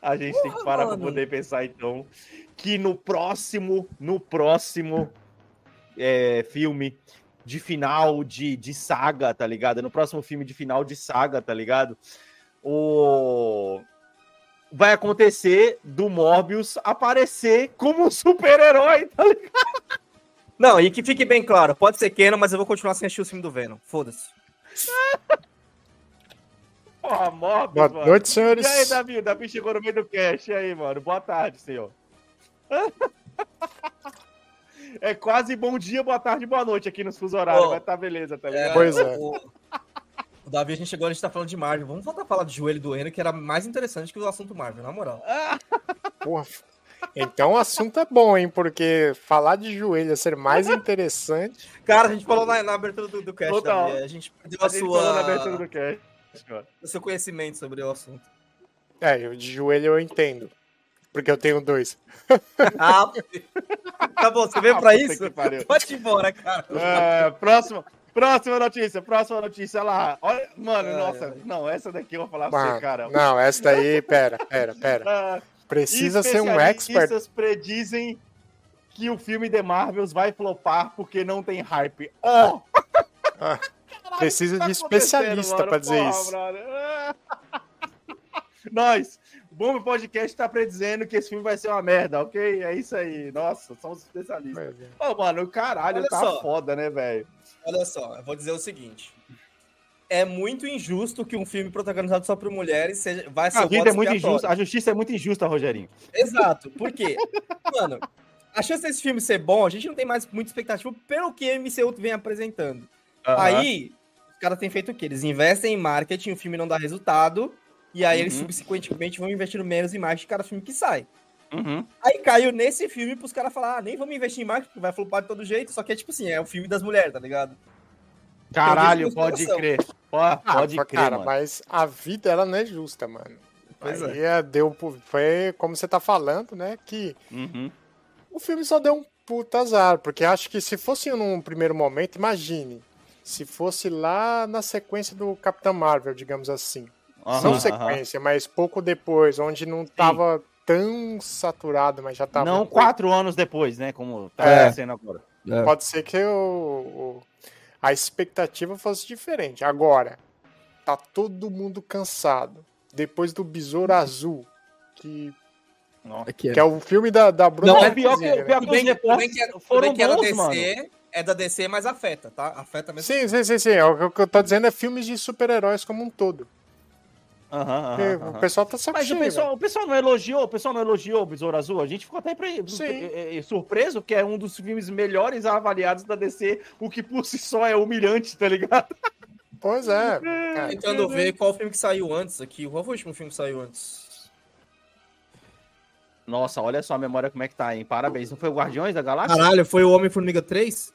A gente tem que Porra, parar mano. para poder pensar então que no próximo, no próximo é, filme de final de, de saga, tá ligado? No próximo filme de final de saga, tá ligado? O vai acontecer do Morbius aparecer como um super-herói, tá ligado? Não, e que fique bem claro, pode ser Canon, mas eu vou continuar sem assistir o filme do Venom. Foda-se. Porra, Morbius, Boa mano. noite, senhores. E aí, Davi? O Davi chegou no meio do cast. E aí, mano? Boa tarde, senhor. É quase bom dia, boa tarde, boa noite aqui nos fuso horários. Ô, Vai tá beleza, tá ligado? Pois é. O, o Davi, a gente chegou, a gente tá falando de Marvel. Vamos voltar a falar de joelho doendo, que era mais interessante que o assunto Marvel, na moral. Porra. Então o assunto é bom, hein? Porque falar de joelho é ser mais interessante. Cara, a gente falou na, na abertura do, do cast, Total. Davi. A gente perdeu A a gente sua, falou na abertura do cast, o seu conhecimento sobre o assunto. É, eu de joelho eu entendo. Porque eu tenho dois. Ah, tá bom, você veio pra Puta isso? Pode ir embora, cara. É, próxima, próxima notícia, próxima notícia lá. Olha, mano, Ai, nossa, ai. não, essa daqui eu vou falar pra você, Mano, cara. não, essa daí, pera, pera, pera. Ah, Precisa ser um expert. Especialistas predizem que o filme The Marvels vai flopar porque não tem hype. Oh! Ah, precisa tá de especialista pra dizer isso. Nós, o Bomba Podcast tá predizendo que esse filme vai ser uma merda, ok? É isso aí. Nossa, somos especialistas. É. Ô, mano, o caralho Olha tá só. foda, né, velho? Olha só, eu vou dizer o seguinte. É muito injusto que um filme protagonizado só por mulheres seja, vai ser A o vida é muito injusta, a justiça é muito injusta, Rogerinho. Exato. Por quê? Mano, a chance desse filme ser bom, a gente não tem mais muita expectativa pelo que a MCU vem apresentando. Aí, os caras têm feito o quê? Eles investem em marketing, o filme não dá resultado, e aí eles Uhum. subsequentemente vão investindo menos em marketing de cada filme que sai. Uhum. Aí caiu nesse filme pros caras falar, ah, nem vamos investir em marketing, porque vai flopar de todo jeito, só que é tipo assim, é o filme das mulheres, tá ligado? Caralho, pode crer. Pô, Ah, pode crer, cara, mano. mas a vida ela não é justa, mano. Pois Aí é, deu, pu- foi como você tá falando, né? Que Uhum. o filme só deu um puta azar, porque acho que se fosse num primeiro momento, imagine, se fosse lá na sequência do Capitão Marvel, digamos assim. Aham, não sequência, mas pouco depois, onde não tava tão saturado, mas já tava. Não quatro anos depois, né? Como tá É. acontecendo agora. Pode ser que o, o- a expectativa fosse diferente. Agora, tá todo mundo cansado. Depois do Besouro Azul, que, Aqui, que é o filme da, da Bruna Não, Marquezine, pior que, né? pior que os que- que, é- tudo foram que é bons, mano. É da DC, mas afeta, tá? Afeta mesmo. Sim, sim, sim, sim. É, O que eu tô dizendo é filmes de super-heróis como um todo. Aham, aham, Porque aham. O pessoal tá saco Mas o pessoal, o pessoal não elogiou, o pessoal não elogiou o Besouro Azul. A gente ficou até pre- Sim. eh, eh, surpreso que é um dos filmes melhores avaliados da DC, o que por si só é humilhante, tá ligado? Pois é. cara. Tentando ver qual filme que saiu antes aqui. Qual foi o último filme que saiu antes? Nossa, olha só a memória como é que tá, hein? Parabéns. Não foi o Guardiões da Galáxia? Caralho, foi o Homem-Formiga 3?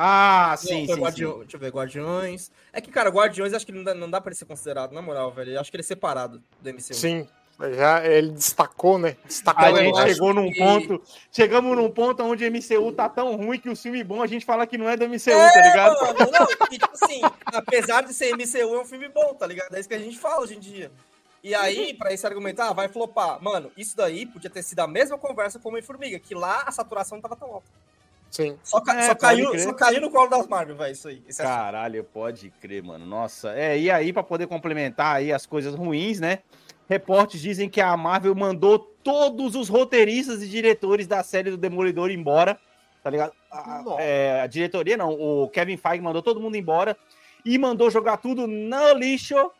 Ah, Não, sim, foi sim, Guardião- sim. Deixa eu ver, Guardiões. É que, cara, Guardiões acho que não dá, não dá pra ele ser considerado, na moral, velho. Acho que ele é separado do MCU. Sim. Já ele destacou, né? Destacou A eu gente acho chegou num que- ponto, chegamos num ponto onde o MCU tá tão ruim que o filme bom a gente fala que não é do MCU, É, tá ligado? mano, não, e, tipo assim, apesar de ser MCU, é um filme bom, tá ligado? É isso que a gente fala hoje em dia. E aí, pra esse argumentar, ah, vai flopar. Mano, isso daí podia ter sido a mesma conversa com o Homem-Formiga, que lá a saturação não tava tão alta. Sim. Só, ca- É, só caiu, crer. só caiu no colo das Marvel, velho, isso aí. É assunto. Caralho, pode crer, mano. Nossa, é, e aí, pra poder complementar aí as coisas ruins, né? Reportes dizem que a Marvel mandou todos os roteiristas e diretores da série do Demolidor embora, tá ligado? A, é, a diretoria, não, o Kevin Feige mandou todo mundo embora e mandou jogar tudo no lixo,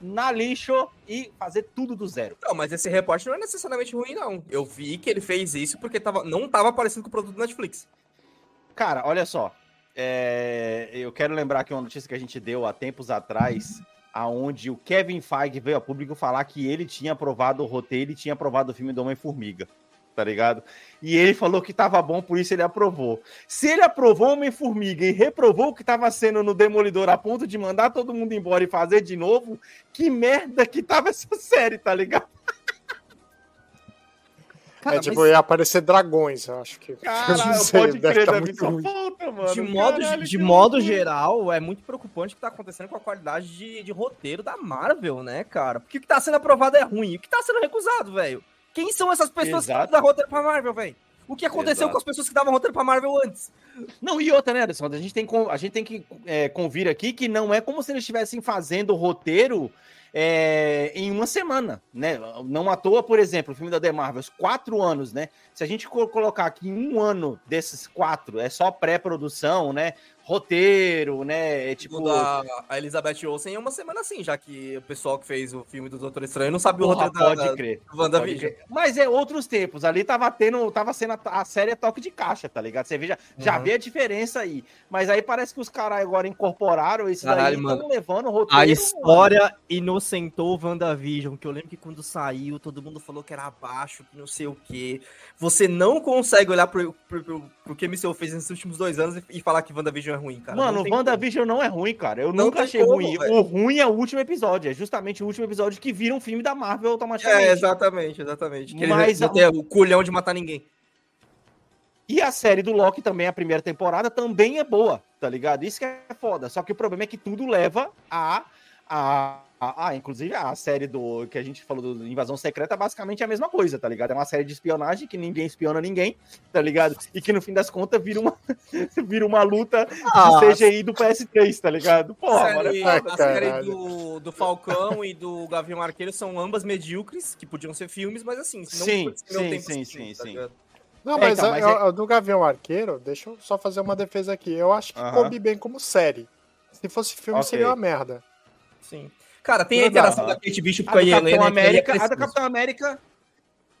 na lixo e fazer tudo do zero. Não, mas esse reporte não é necessariamente ruim, não. Eu vi que ele fez isso porque tava, não tava parecendo com o produto do Netflix. Cara, olha só. é, eu quero lembrar que uma notícia que a gente deu há tempos atrás, aonde o Kevin Feige veio a público falar que ele tinha aprovado o roteiro e tinha aprovado o filme do Homem-Formiga. Tá ligado? E ele falou que tava bom, por isso ele aprovou. Se ele aprovou Homem-Formiga e reprovou o que tava sendo no Demolidor a ponto de mandar todo mundo embora e fazer de novo, que merda que tava essa série, tá ligado? Cara, é tipo, mas ia aparecer dragões, eu acho que. Sei, pode deve crer, tá muito só falta, mano. de modo, Caralho, de modo loucura. geral, é muito preocupante o que tá acontecendo com a qualidade de, de roteiro da Marvel, né, cara? Porque o que tá sendo aprovado é ruim. O que tá sendo recusado, velho? Quem são essas pessoas Exato. que dão roteiro pra Marvel, velho? O que aconteceu Exato. com as pessoas que davam roteiro pra Marvel antes? Não, e outra, né, Anderson? A gente tem, a gente tem que é, convir aqui que não é como se eles estivessem fazendo o roteiro é, em uma semana, né? Não à toa, por exemplo, o filme da The Marvels, quatro anos, né? Se a gente co- colocar aqui um ano desses quatro, é só pré-produção, né? Roteiro, né? É tipo. Da a Elizabeth Olsen é uma semana assim, já que o pessoal que fez o filme do Doutor Estranho não sabia o Porra, roteiro pode da, da crer. WandaVision. Crer. Mas é outros tempos. Ali tava tendo, tava sendo a, a série toque de caixa, tá ligado? Você vê, já, já Uhum. vê a diferença aí. Mas aí parece que os caras agora incorporaram isso daí Caralho, mano. levando o roteiro. A mano. história inocentou WandaVision, que eu lembro que quando saiu, todo mundo falou que era abaixo, que não sei o quê. Você não consegue olhar pro, pro, pro, pro que MCU fez nesses últimos dois anos e, e falar que WandaVision é ruim, cara. Mano, o WandaVision não é ruim, cara. Eu Não nunca achei como, ruim. velho. O ruim é o último episódio. É justamente o último episódio que vira um filme da Marvel como. automaticamente. É, exatamente, exatamente. Que Mas ele tem o culhão de matar ninguém. E a série do Loki também, a primeira temporada, também é boa, tá ligado? Isso que é foda. Só que o problema é que tudo leva a, Ah, ah, ah, inclusive a série do que a gente falou do Invasão Secreta basicamente é a mesma coisa, tá ligado? É uma série de espionagem que ninguém espiona ninguém, tá ligado? E que no fim das contas vira uma, vira uma luta Ah, de CGI do PS3, tá ligado? Porra, a mano, é série, Ai, a série do, do Falcão e do Gavião Arqueiro são ambas medíocres, que podiam ser filmes, mas assim, se não Sim, sim, sim, assistindo, sim, tá sim. Não, É, mas, então, a- mas a- a do Gavião Arqueiro, deixa eu só fazer uma defesa aqui. Eu acho que Aham. coube bem como série. Se fosse filme, Ok. seria uma merda. Sim. Cara, tem a interação aham. da Kate Bishop A com a Helena. Que ali é América, a do. Capitão América.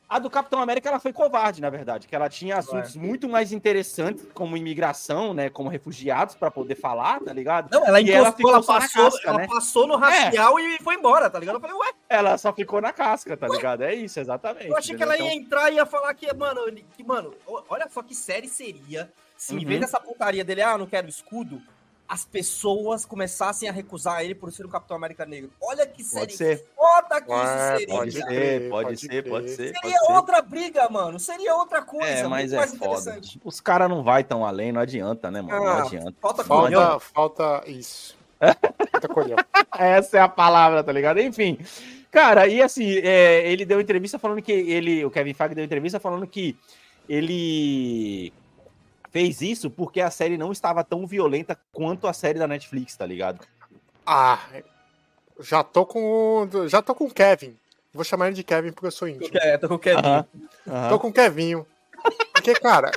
A do Capitão América ela foi covarde, na verdade, que ela tinha assuntos muito mais interessantes, como imigração, né, como refugiados, pra poder falar, tá ligado? Não, ela E ela encostou, ela, na passou, casca, ela né? passou no racial e foi embora, tá ligado? Eu falei, ué, Ela só ficou na casca, tá ligado? É isso, exatamente. eu achei que entendeu? ela ia entrar e ia falar que, mano, que, mano, olha só que série seria se em Uhum. vez dessa putaria dele, ah, não quero escudo, as pessoas começassem a recusar ele por ser um Capitão América negro. Olha que série Pode ser. foda que Ué, isso seria. Pode Pode ser, pode pode ser, pode ser. Seria pode ser. outra briga, mano. Seria outra coisa. É, mas muito é mais foda. interessante. Os caras não vai tão além, não adianta, né, mano? Não Ah, adianta. Falta colhão. Falta, falta isso. Falta colhão. Essa é a palavra, tá ligado? Enfim. Cara, e assim, é, ele deu entrevista falando que ele, o Kevin Feige deu entrevista falando que ele fez isso porque a série não estava tão violenta quanto a série da Netflix, tá ligado? Ah, já tô com. o- Já tô com o Kevin. Vou chamar ele de Kevin porque eu sou íntimo. É, tô com o Kevin. Tô com o Kevinho. Porque, cara,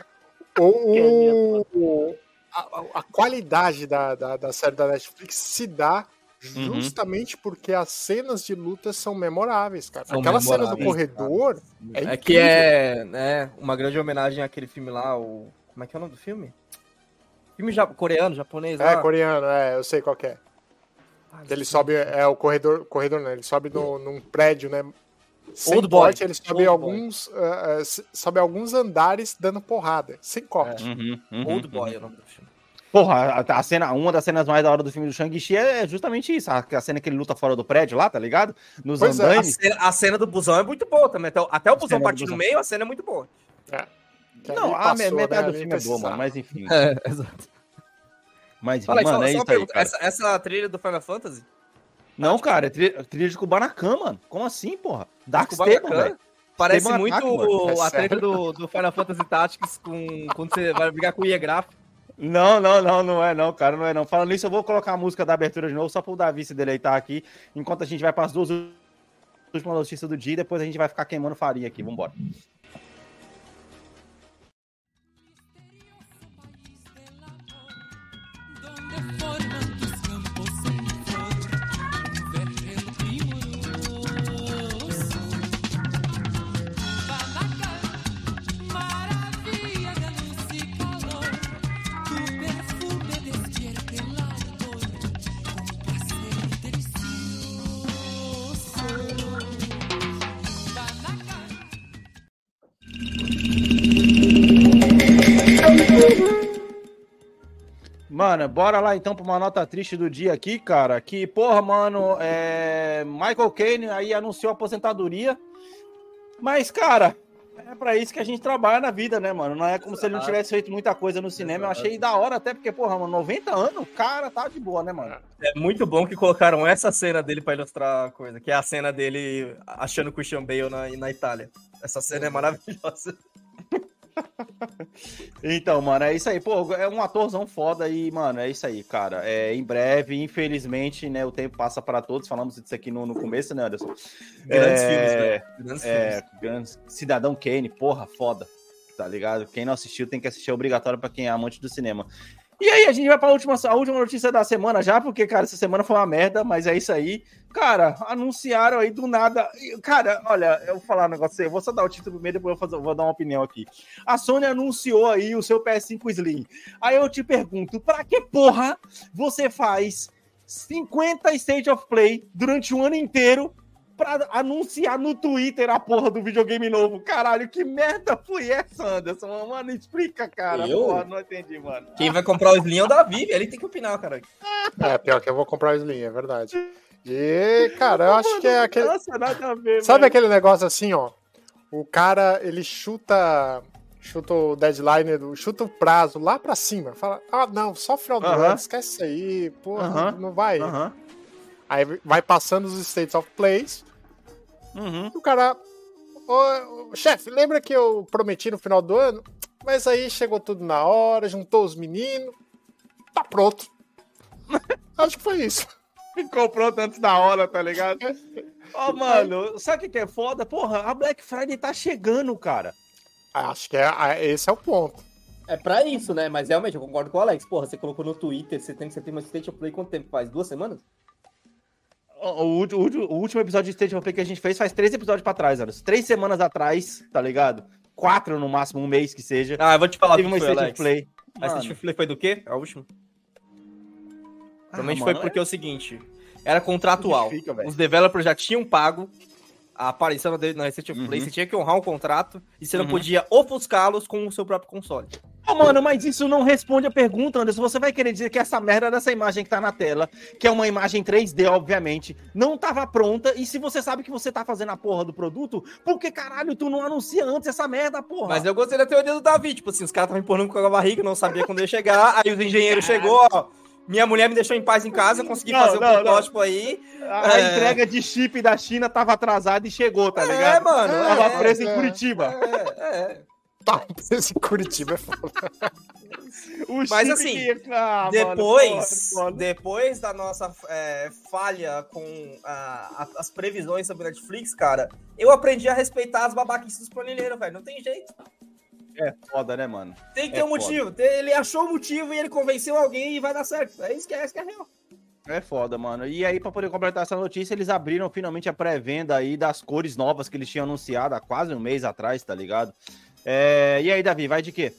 o, o- a, a- a qualidade da, da, da série da Netflix se dá Uhum. justamente porque as cenas de luta são memoráveis, cara. São Aquela cena do memoráveis, corredor é, É incrível. que é né, uma grande homenagem àquele filme lá, o. Como é que é o nome do filme? Filme ja- coreano, japonês É, lá. coreano, é, eu sei qual que é. Ah, Ele sobe, é o corredor, corredor não, ele sobe no, num prédio, né? Sem Old Boy. corte, ele sobe Old alguns, eh, eh, sobe alguns andares dando porrada, sem corte. Uhum, uhum, Old uhum. Boy é o nome do filme. Porra, a, a cena, uma das cenas mais da hora do filme do Shang-Chi é justamente isso. A, a cena que ele luta fora do prédio lá, tá ligado? Nos Pois é, A cena, a cena do busão é muito boa também. Até, o- até o busão partir no meio, a cena é muito boa. Ali Não, a passou, me- metade né, do filme é boa, mano, mas enfim. É, exato. Mas Fala aí, mano, só, é só isso aí. Essa, essa trilha do Final Fantasy? Não, cara, é tri- trilha de Kubanacan, mano. Como assim, porra? Dark Stable, velho. Parece Stable muito. É a sério? treta do, do Final Fantasy Tactics com, quando você vai brigar com o Iegraf. Não, não, não, não é não, cara, não é não. Falando nisso, eu vou colocar a música da abertura de novo, só pro Davi se deleitar aqui, enquanto a gente vai para as duas últimas notícias do dia, e depois a gente vai ficar queimando farinha aqui, vambora. Mano, bora lá então pra uma nota triste do dia aqui, cara. Que, porra, mano, é... Michael Caine aí anunciou a aposentadoria. Mas, cara, é pra isso que a gente trabalha na vida, né, mano? Não é como se ele não tivesse feito muita coisa no cinema. Eu achei da hora até, porque, porra, mano, 90 anos, o cara tá de boa, né, mano? É muito bom que colocaram essa cena dele pra ilustrar a coisa, que é a cena dele achando o Christian Bale na, na Itália. Essa cena é maravilhosa. Então, mano, é isso aí. Pô, é um atorzão foda e, mano, é isso aí, cara. É, em breve, infelizmente, né, o tempo passa para todos. Falamos disso aqui no, no começo, né, Anderson? Grandes É, filmes, né? Grandes É, filmes. grande- Cidadão Kane, porra, foda. Tá ligado? Quem não assistiu tem que assistir, é obrigatório pra quem é amante do cinema. E aí, a gente vai pra última, a última notícia da semana já, porque, cara, essa semana foi uma merda, mas é isso aí. Cara, anunciaram aí do nada. Cara, olha, eu vou falar um negócio eu vou só dar o título primeiro, depois eu vou, fazer- vou dar uma opinião aqui. A Sony anunciou aí o seu PS5 Slim. Aí eu te pergunto, pra que porra você faz 50 State of Play durante um ano inteiro pra anunciar no Twitter a porra do videogame novo. Caralho, que merda foi essa, Anderson? Mano, explica, cara. Eu? Porra, não entendi, mano. Quem vai comprar o Slim é o Davi, ele tem que opinar, cara. É, pior que eu vou comprar o Slim, é verdade. E, cara, eu acho que é aquele. Nossa, nada a ver, Sabe velho. aquele negócio assim, ó? O cara, ele chuta. Chuta o deadline, chuta o prazo lá pra cima. Fala, ah, não, só final do ano, esquece isso aí, porra, Aham. não vai. Aham. Aí vai passando os States of Plays. Uhum. E o cara. Chefe, lembra que eu prometi no final do ano? Mas aí chegou tudo na hora, juntou os meninos. Tá pronto. Acho que foi isso. Ficou pronto antes da hora, tá ligado? Ó, mano, sabe o que que é foda? Porra, a Black Friday tá chegando, cara. Acho que é, é- esse é o ponto. É pra isso, né? Mas realmente, eu concordo com o Alex. Porra, você colocou no Twitter, você tem que você tem uma State of Play quanto tempo faz? Duas semanas? O, o o o último episódio de State of Play que a gente fez faz três episódios pra trás, Aros. Três semanas atrás, tá ligado? Quatro no máximo, um mês que seja. Ah, eu vou te falar Teve o uma foi, State of. Play. A Mano, State of Play foi do quê? A última? ah, Provavelmente mano, foi porque é o seguinte, era contratual. Os developers já tinham pago a aparição dele na State of Play, Uhum. você tinha que honrar um contrato e você não Uhum. podia ofuscá-los com o seu próprio console. Ô, mano, mas isso não responde a pergunta, Anderson. Você vai querer dizer que essa merda dessa imagem que tá na tela, que é uma imagem 3D, obviamente, não tava pronta. E se você sabe que você tá fazendo a porra do produto, por que caralho tu não anuncia antes essa merda, porra? Mas eu gostei da teoria do Davi, tipo assim, os caras estavam empurrando com a barriga, não sabia quando ia chegar, aí os engenheiros chegou, ó, minha mulher me deixou em paz em casa, consegui Não, fazer o não. protótipo aí. A É. entrega de chip da China tava atrasada e chegou, tá É, ligado? mano, Tava é, preso em é, Curitiba. É, é. Tá, esse Curitiba é foda. Mas assim, Ah, mano, Depois, foda, foda. depois da nossa é, falha com a- a- as previsões sobre Netflix, cara, eu aprendi a respeitar as babaquices dos planilheiros, velho. Não tem jeito. É foda, né, mano? Tem que ter É um foda. motivo. Ele achou o motivo e ele convenceu alguém e vai dar certo. É isso que é, é isso que é real. É foda, mano. E aí, pra poder completar essa notícia, eles abriram finalmente a pré-venda aí das cores novas que eles tinham anunciado há quase um mês atrás, tá ligado? É, E aí, Davi, vai de quê?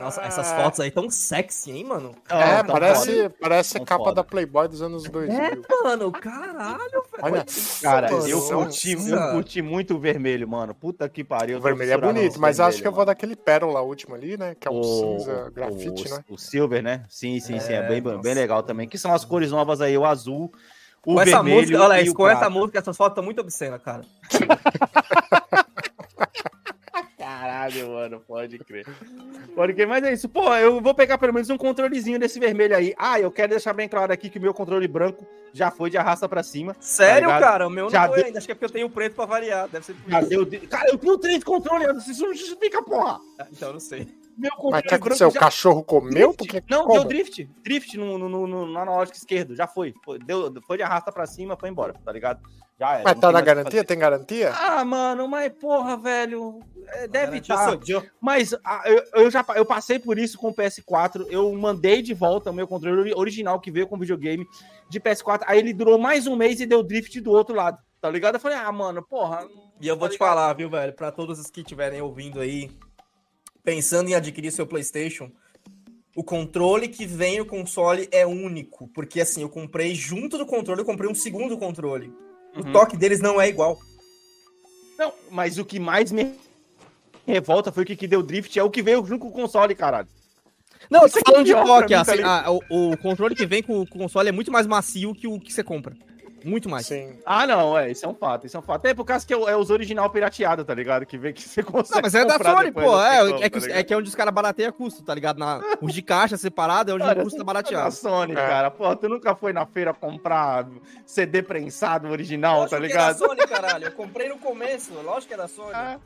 Nossa, Ah. essas fotos aí tão sexy, hein, mano? É, tá parece, foda. parece Tão capa foda. da Playboy dos anos 2000. Mano, caralho, velho. Olha, Cara, Mano, eu curti, eu curti muito o vermelho, mano. Puta que pariu. o vermelho é bonito, mas acho que eu vermelho, vou daquele pérola último ali, né? Que é cinza o, grafite, o, né? O silver, né? Sim, sim, sim. É, É, bem, nossa. bem legal também. Que são as cores novas aí, o azul, o Com essa vermelho música, olha e o com essa música, essas fotos estão muito obscenas, cara. Caralho, mano, pode crer. Pode crer, mas é isso. Pô, eu vou pegar pelo menos um controlezinho desse vermelho aí. Ah, eu quero deixar bem claro aqui que o meu controle branco já foi de arrasta pra cima. Sério, Tá cara? O meu não Já foi deu- ainda. Acho que é porque eu tenho preto pra variar. Deve ser por isso. deu de- Cara, eu tenho três controles, isso não justifica, porra. Então não sei. Meu Mas o que aconteceu? O já- cachorro comeu? Drift. Porque Não, como? deu drift. Drift no, no, no, no analógico esquerdo. Já foi. Foi, deu, foi de arrasta pra cima, foi embora, tá ligado? Já era. Mas tá na o garantia? Tem garantia? Ah, mano, mas porra, velho. é, deve Garantia estar. Joe. Mas ah, eu, eu já eu passei por isso com o PS4. Eu mandei de volta o meu controle ori- original que veio com videogame de PS4. Aí ele durou mais um mês e deu drift do outro lado. Tá ligado? Eu falei, ah, mano, porra. E eu vou tá te ligado? falar, viu, velho? Pra todos os que estiverem ouvindo aí, pensando em adquirir seu PlayStation, o controle que vem no console é único. Porque assim, eu comprei junto do controle, eu comprei um segundo controle. O Uhum. toque deles não é igual. Não, mas o que mais me revolta foi o que, que deu drift. É o que veio junto com o console, caralho. Não, Isso eu é falando de toque. tá assim, ligado? ah, o, o controle que vem com o console é muito mais macio que o que você compra. Muito mais. Sim. Ah, não, é, isso é um fato, isso é um fato. É por causa que é, o- é os original pirateado, tá ligado? Que vê que você consegue. Não, mas é da Sony, pô. É, é, que, tá os- ligado? é que é onde os caras barateiam custo, tá ligado? Na, os de caixa separado é onde Cara, o custo tá Da barateado. Sony, É. cara. Pô, tu nunca foi na feira comprar CD prensado original, Lógico tá que é ligado? da Sony, caralho. Eu comprei no começo, lógico que é da Sony. Ah,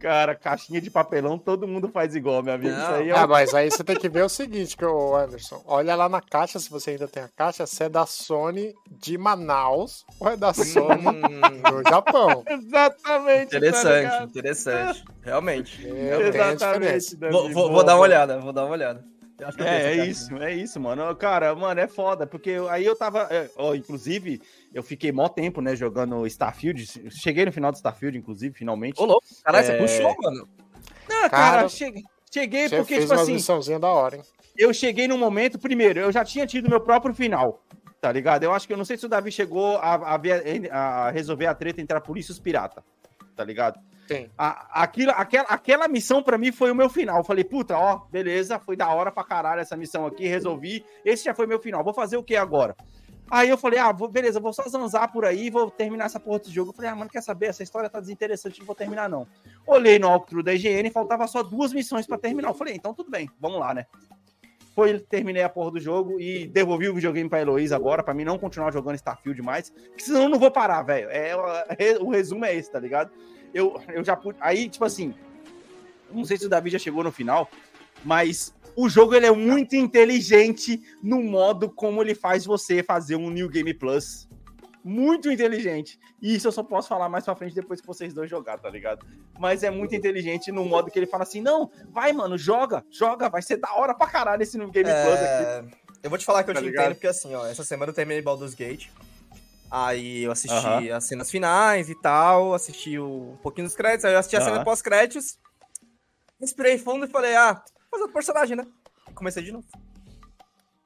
Cara, caixinha de papelão, todo mundo faz igual, meu amigo. Não. Isso aí é Ah, mas aí você tem que ver o seguinte, que o Anderson. Olha lá na caixa, se você ainda tem a caixa, se é da Sony de Manaus ou é da Sony Hum, do Japão. Exatamente. tá interessante, ligado? interessante. Realmente. É, diferença. Exatamente. Vou, vou- vou dar uma olhada, vou dar uma olhada. Eu eu É, é isso, é isso, mano. Cara, mano, é foda, porque eu- aí eu tava. é, ó, inclusive, eu fiquei mó tempo, né, jogando Starfield. Cheguei no final do Starfield, inclusive, finalmente. Ô, louco. Caralho, É. você puxou, mano. Não, cara, Cara, cheguei, cheguei Você porque, fez tipo uma assim, missãozinha da hora, hein? eu cheguei num momento, primeiro, eu já tinha tido meu próprio final, tá ligado? Eu acho que eu não sei se o Davi chegou a, a ver- a resolver a treta entre a polícia e os piratas, tá ligado? Sim. A- aquilo, aquela, aquela missão pra mim foi o meu final. Eu falei, puta, ó, beleza, foi da hora pra caralho essa missão aqui, resolvi. Esse já foi meu final. Vou fazer o que agora? Aí eu falei, ah, vou- beleza, vou só zanzar por aí vou terminar essa porra desse jogo. Eu falei, ah, mano, quer saber? Essa história tá desinteressante, não vou terminar, não. Olhei no walkthrough da IGN faltava só duas missões pra terminar. Eu falei, então tudo bem, vamos lá, né? foi, terminei a porra do jogo e devolvi o videogame pra Heloísa agora, pra mim não continuar jogando Starfield mais, porque senão eu não vou parar, velho. É, é, o resumo é esse, tá ligado? Eu, eu já pude. Aí, tipo assim, não sei se o Davi já chegou no final, mas o jogo ele é muito inteligente no modo como ele faz você fazer um New Game Plus. Muito inteligente. E isso eu só posso falar mais pra frente depois que vocês dois jogar, tá ligado? Mas é muito inteligente no modo que ele fala assim: não, vai, mano, joga, joga, vai ser da hora pra caralho esse New Game Plus aqui. É, Eu vou te falar que eu Tá te ligado? entendo, porque assim, ó, essa semana eu terminei Baldur's Gate. Aí eu assisti Aham. as cenas finais e tal, assisti o- um pouquinho dos créditos, aí eu assisti a cena Aham. pós-créditos. Respirei fundo e falei, ah, fazer outro personagem, né? Comecei de novo.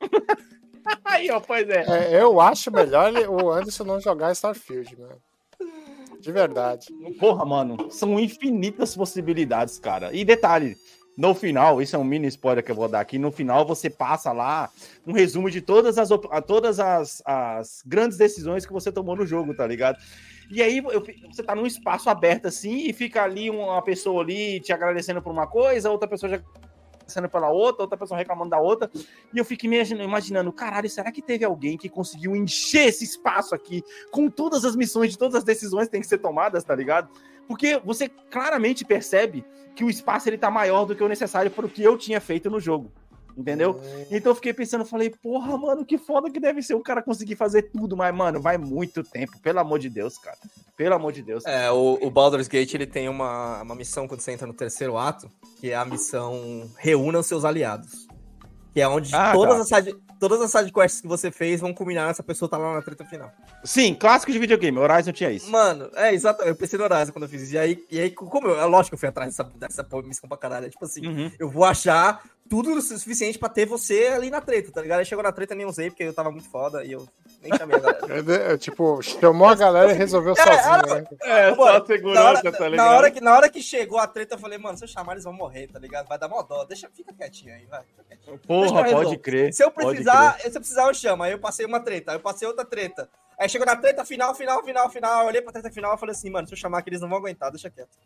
Aí, ó, pois é. É, eu acho melhor o Anderson não jogar Starfield, mano. De verdade. Porra, mano, são infinitas possibilidades, cara. E detalhe, no final, isso é um mini spoiler que eu vou dar aqui, no final você passa lá um resumo de todas as, todas as, as grandes decisões que você tomou no jogo, tá ligado? E aí eu- você tá num espaço aberto assim e fica ali uma pessoa ali te agradecendo por uma coisa, outra pessoa já agradecendo pela outra, outra pessoa reclamando da outra. E eu fico imaginando, imaginando, caralho, será que teve alguém que conseguiu encher esse espaço aqui com todas as missões de todas as decisões que têm que ser tomadas, tá ligado? Porque você claramente percebe que o espaço ele tá maior do que o necessário para o que eu tinha feito no jogo. Entendeu? Então eu fiquei pensando, falei, porra, mano, que foda que deve ser o cara conseguir fazer tudo, mas, mano, vai muito tempo, pelo amor de Deus, cara. Pelo amor de Deus. É, o, o Baldur's Gate ele tem uma, uma missão quando você entra no terceiro ato, que é a missão Reúna os seus aliados. Que é onde Ah, todas, tá. as side, todas as sidequests que você fez vão culminar nessa pessoa tá lá na treta final. Sim, clássico de videogame, Horizon tinha isso. Mano, é exato. Eu pensei no Horizon quando eu fiz isso. E aí, e aí como eu, é lógico que eu fui atrás dessa, dessa porra, missão pra caralho. É tipo assim, Uhum. eu vou achar tudo o suficiente pra ter você ali na treta, tá ligado? Aí chegou na treta, nem usei, porque eu tava muito foda e eu nem chamei a galera. Eu, eu, tipo, chamou a galera e resolveu sozinho, né? É, só na, segurança, hora, tá ligado? na, hora que, na hora que chegou a treta, eu falei, mano, se eu chamar, eles vão morrer, tá ligado? Vai dar mó dó. Deixa, fica quietinho aí, vai. Quietinho. Porra, pode crer. Se eu precisar, se eu precisar, eu chamo. Aí eu passei uma treta, aí eu passei outra treta. Aí chegou na treta final, final, final, final. Eu olhei pra treta final e falei assim, mano, se eu chamar que eles não vão aguentar, deixa quieto.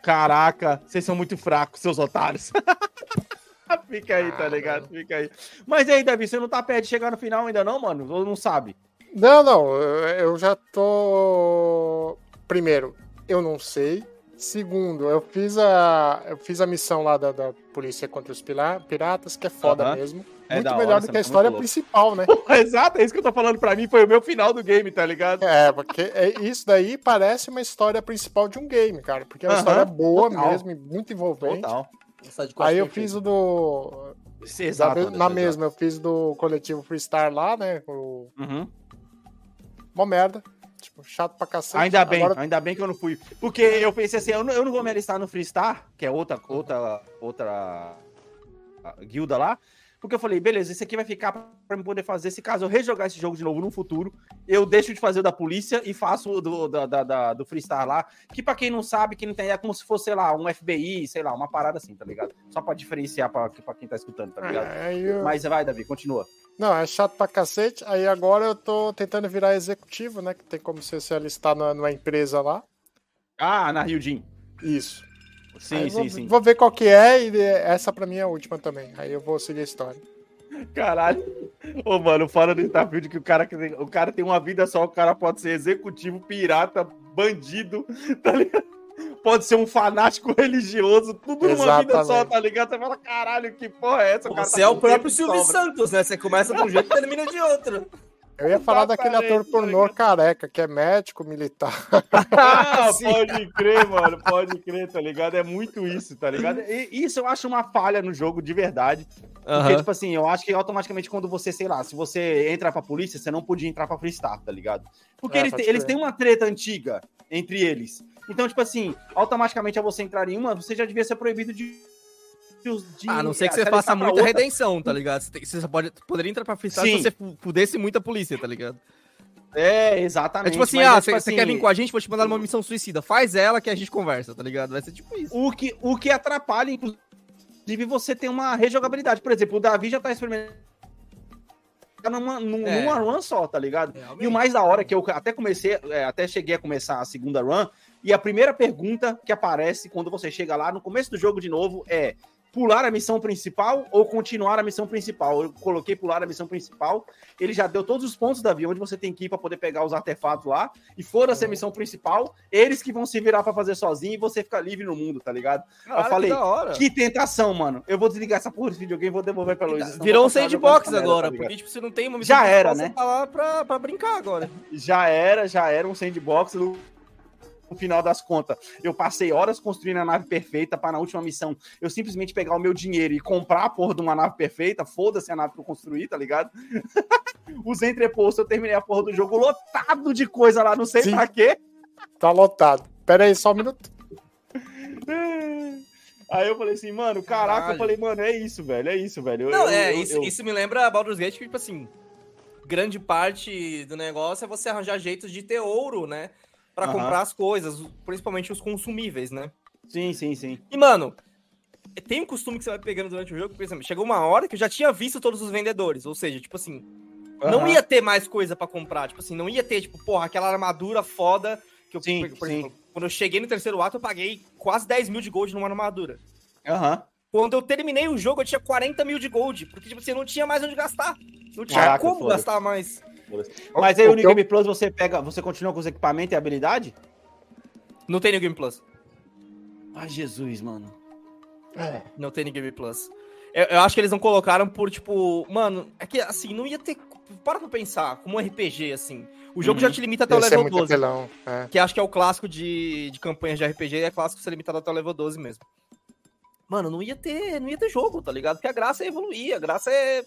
Caraca, vocês são muito fracos, seus otários. Fica aí, tá ligado? Fica aí. Mas aí, Davi, você não tá perto de chegar no final ainda não, mano? Ou não sabe? Não, não, eu já tô. Primeiro, eu não sei. Segundo, eu fiz a, eu fiz a missão lá da, da polícia contra os piratas, que é foda mesmo. É muito melhor hora, do que a é história principal, né? Exato, é isso que eu tô falando pra mim, foi o meu final do game, tá ligado? É, porque é- isso daí parece uma história principal de um game, cara. Porque é uma história boa total. mesmo, muito envolvente. Total. Aí eu fiz o do. Exato. da- na mesma, eu fiz do coletivo Freestar lá, né? O... Uhum. Mó merda. Tipo, chato pra cacete. Ainda bem, Agora- ainda bem que eu não fui. Porque eu pensei assim, eu não, eu não vou me alistar no Freestar, que é outra, outra, outra ah, guilda lá. Porque eu falei, beleza, esse aqui vai ficar pra me poder fazer. Se caso eu rejogar esse jogo de novo no futuro, eu deixo de fazer o da polícia e faço o do, da, da, da- do Freestar lá. Que pra quem não sabe, quem não tem, é como se fosse, sei lá, um FBI, sei lá, uma parada assim, tá ligado? Só pra diferenciar pra, pra quem tá escutando, tá ligado? É, eu- Mas vai, Davi, continua. Não, é chato pra cacete. Aí agora eu tô tentando virar executivo, né? Que tem como você se alistar na- numa empresa lá. Ah, na Rio Jin. Isso. Sim, Aí sim, vou, sim. Vou ver qual que é e essa pra mim é a última também. Aí eu vou seguir a história. Caralho. Ô, mano, fora do Starfield que o cara, o cara tem uma vida só, o cara pode ser executivo, pirata, bandido, tá ligado? Pode ser um fanático religioso, tudo numa vida só, Exatamente. tá ligado? Você fala, caralho, que porra é essa? cara Você tá é o próprio Silvio sobra. Santos, né? Você começa de um jeito e termina de outro. Eu ia falar daquele ator pornô careca, que é médico militar. Ah, pode crer, mano, pode crer, tá ligado? É muito isso, tá ligado? E isso eu acho uma falha no jogo de verdade. Porque, tipo assim, eu acho que automaticamente quando você, sei lá, se você entra pra polícia, você não podia entrar pra Freestar, tá ligado? Porque É, eles, têm- eles têm uma treta antiga entre eles. Então, tipo assim, automaticamente ao você entrar em uma, você já devia ser proibido de. De A não ser que se você faça pra muita outra. redenção, tá ligado? Você, tem- pode, poderia entrar pra freestyle Sim. se você fudesse muita polícia, tá ligado? É, É exatamente. tipo assim, mas ah, é, você tipo você quer assim, vir com a gente, vou te mandar numa missão suicida. Faz ela que a gente conversa, tá ligado? Vai ser tipo isso. O que, o que atrapalha, inclusive, você ter uma rejogabilidade. Por exemplo, o Davi já tá experimentando numa, num- É. numa run só, tá ligado? Realmente. E o mais da hora é que eu até comecei, é, até cheguei a começar a segunda run, e a primeira pergunta que aparece quando você chega lá no começo do jogo de novo é: pular a missão principal ou continuar a missão principal. Eu coloquei pular a missão principal. Ele já deu todos os pontos da via onde você tem que ir pra poder pegar os artefatos lá. E foda-se a missão principal, eles que vão se virar pra fazer sozinho e você fica livre no mundo, tá ligado? Caralho, eu falei, que que tentação, mano. Eu vou desligar essa porra desse videogame e vou devolver pra Luiz. Virou um sandbox essa agora, tá porque tipo, você não tem uma Já era, né? Tá lá pra, pra brincar agora. já era, já era um sandbox. No final das contas, eu passei horas construindo a nave perfeita para na última missão eu simplesmente pegar o meu dinheiro e comprar a porra de uma nave perfeita. Foda-se a nave que eu construí, tá ligado? Os entrepostos, eu terminei a porra do jogo lotado de coisa lá, não sei Sim. pra quê. Tá lotado. Pera aí, só um minuto. Aí eu falei assim, mano, caraca, Caralho. eu falei, mano, é isso, velho, é isso, velho. Não, eu- é, eu- isso, eu- isso me lembra Baldur's Gate, que, tipo assim, grande parte do negócio é você arranjar jeitos de ter ouro, né? Pra Aham. comprar as coisas, principalmente os consumíveis, né? Sim, sim, sim. E, mano, tem um costume que você vai pegando durante o jogo, por exemplo, chegou uma hora que eu já tinha visto todos os vendedores, ou seja, tipo assim, não Aham. ia ter mais coisa pra comprar, tipo assim, não ia ter, tipo, porra, aquela armadura foda que eu, Sim, por, sim. exemplo, quando eu cheguei no terceiro ato, eu paguei quase 10 mil de gold numa armadura. Aham. Quando eu terminei o jogo, eu tinha 40 mil de gold, porque, tipo, você não tinha mais onde gastar. Não tinha Caraca, como foda-se. gastar mais. Mas aí O o New Game Plus você pega, você continua com os equipamentos e habilidade? Não tem New Game Plus. Ai, Jesus, mano. É. Não tem New Game Plus. Eu, eu acho que eles não colocaram por, tipo... Mano, é que, assim, não ia ter... Para pra pensar, como um RPG, assim. O jogo Uhum. já te limita até o Esse é level muito 12. apelão. É. Que acho que é o clássico de, de campanhas de RPG, é clássico ser limitado até o level 12 mesmo. Mano, não ia ter, não ia ter jogo, tá ligado? Porque a graça é evoluir, a graça é.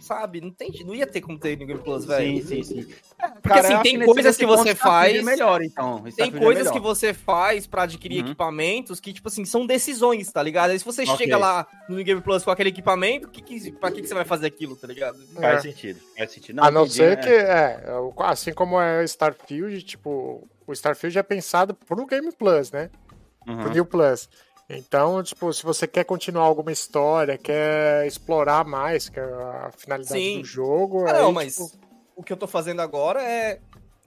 Sabe? Não, tem, não ia ter como ter New Game Plus, velho. Sim, sim, sim. Porque assim, tem coisas que você faz. melhor, então. Tem coisas que você faz pra adquirir Uhum. equipamentos que, tipo assim, são decisões, tá ligado? Aí se você Ok. chega lá no Game Plus com aquele equipamento, que, que, pra que, que você vai fazer aquilo, tá ligado? Faz É. sentido. Faz sentido. A não ser que, é, é, assim como é o Starfield, tipo, o Starfield é pensado pro Game Plus, né? Pro Uhum. New Plus. Então, tipo, se você quer continuar alguma história, quer explorar mais, que é a finalidade Sim. do jogo. Ah, aí, não, mas tipo, o que eu tô fazendo agora é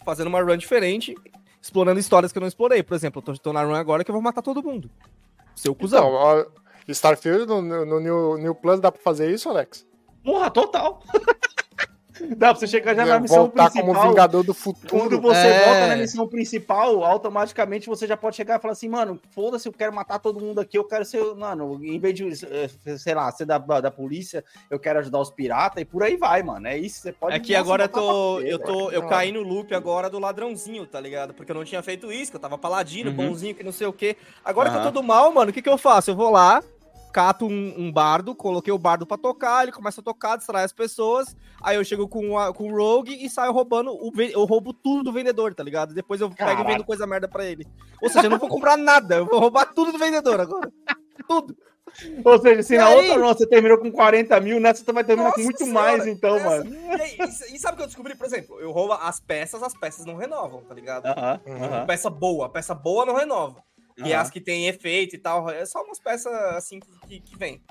fazendo uma run diferente, explorando histórias que eu não explorei. Por exemplo, eu tô, tô na run agora que eu vou matar todo mundo. Seu cuzão. Então, Starfield no, no- no New, New Plus dá pra fazer isso, Alex? Porra, total. Dá pra você chegar já na missão Voltar como principal. Vingador do Quando Futuro. você É. volta na missão principal, automaticamente você já pode chegar e falar assim, mano, foda-se, eu quero matar todo mundo aqui, eu quero ser, mano, em vez de, eh, sei lá, ser da, da polícia, eu quero ajudar os piratas e por aí vai, mano. É isso, você pode. É que agora eu tô. Eu velho. tô. Eu caí no loop agora do ladrãozinho, tá ligado? Porque eu não tinha feito isso, que eu tava paladino, Uhum. bonzinho, que não sei o quê. Agora que eu tô do mal, mano, o que que eu faço? Eu vou lá, cato um, um bardo, coloquei o bardo pra tocar, ele começa a tocar, distrai as pessoas. Aí eu chego com, a, com o Rogue e saio roubando. O, eu roubo tudo do vendedor, tá ligado? Depois eu pego Caraca. e vendo coisa merda pra ele. Ou seja, eu não vou comprar nada, eu vou roubar tudo do vendedor agora. Tudo. Ou seja, se E na aí? outra run você terminou com 40 mil, nessa você vai terminar com Nossa muito senhora, mais, então, essa- mano. E, aí, e- sabe o que eu descobri? Por exemplo, eu roubo as peças, as peças não renovam, tá ligado? Aham, Uhum. aham, Peça boa, peça boa não renova. E aham. as que tem efeito e tal, é só umas peças assim que, que, vem.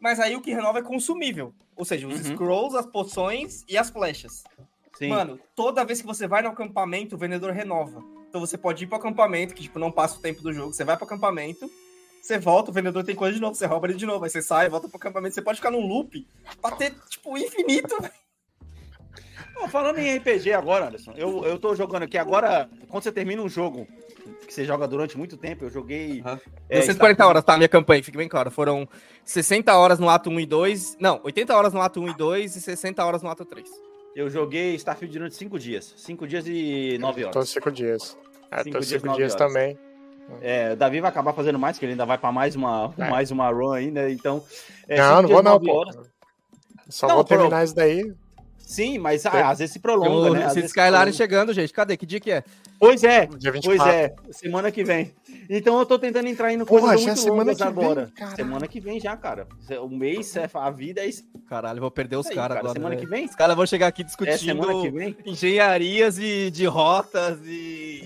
Mas aí o que renova é consumível. Ou seja, os Uhum. scrolls, as poções e as flechas. Sim. Mano, toda vez que você vai no acampamento, o vendedor renova. Então você pode ir pro acampamento, que tipo, não passa o tempo do jogo. Você vai pro acampamento, você volta, o vendedor tem coisa de novo, você rouba ele de novo. Aí você sai, volta pro acampamento. Você pode ficar num loop pra ter, tipo, infinito. Falando em RPG agora, Anderson, eu, eu tô jogando aqui agora. Quando você termina um jogo que você joga durante muito tempo, eu joguei. Aham. é, 140 horas, tá? Minha campanha, fique bem claro. Foram 60 horas no ato 1 e 2. Não, 80 horas no ato 1 e 2 e 60 horas no ato 3. Eu joguei Starfield durante 5 dias. 5 dias e 9 Tô horas. cinco dias. É, Cinco tô dias, cinco nove dias horas. também. É, o Davi vai acabar fazendo mais, que ele ainda vai pra mais uma, É. mais uma run ainda, então. é, não, não dias, vou não, pô. horas. Só Não, vou pro- terminar isso daí. Sim, mas ah, às vezes se prolonga, né? Às Esse vezes se Skyline prolonga. chegando, gente. Cadê? Que dia que é? Pois é, Dia 24. pois é, semana que vem. Então eu tô tentando entrar indo Porra, coisas já é muito longas que vem, agora. caralho. semana que vem já, cara. O mês, é- a vida é isso Caralho, vou perder os caras cara. agora. Semana velho. que vem? Os caras vão chegar aqui É discutindo semana que vem? engenharias e de rotas e.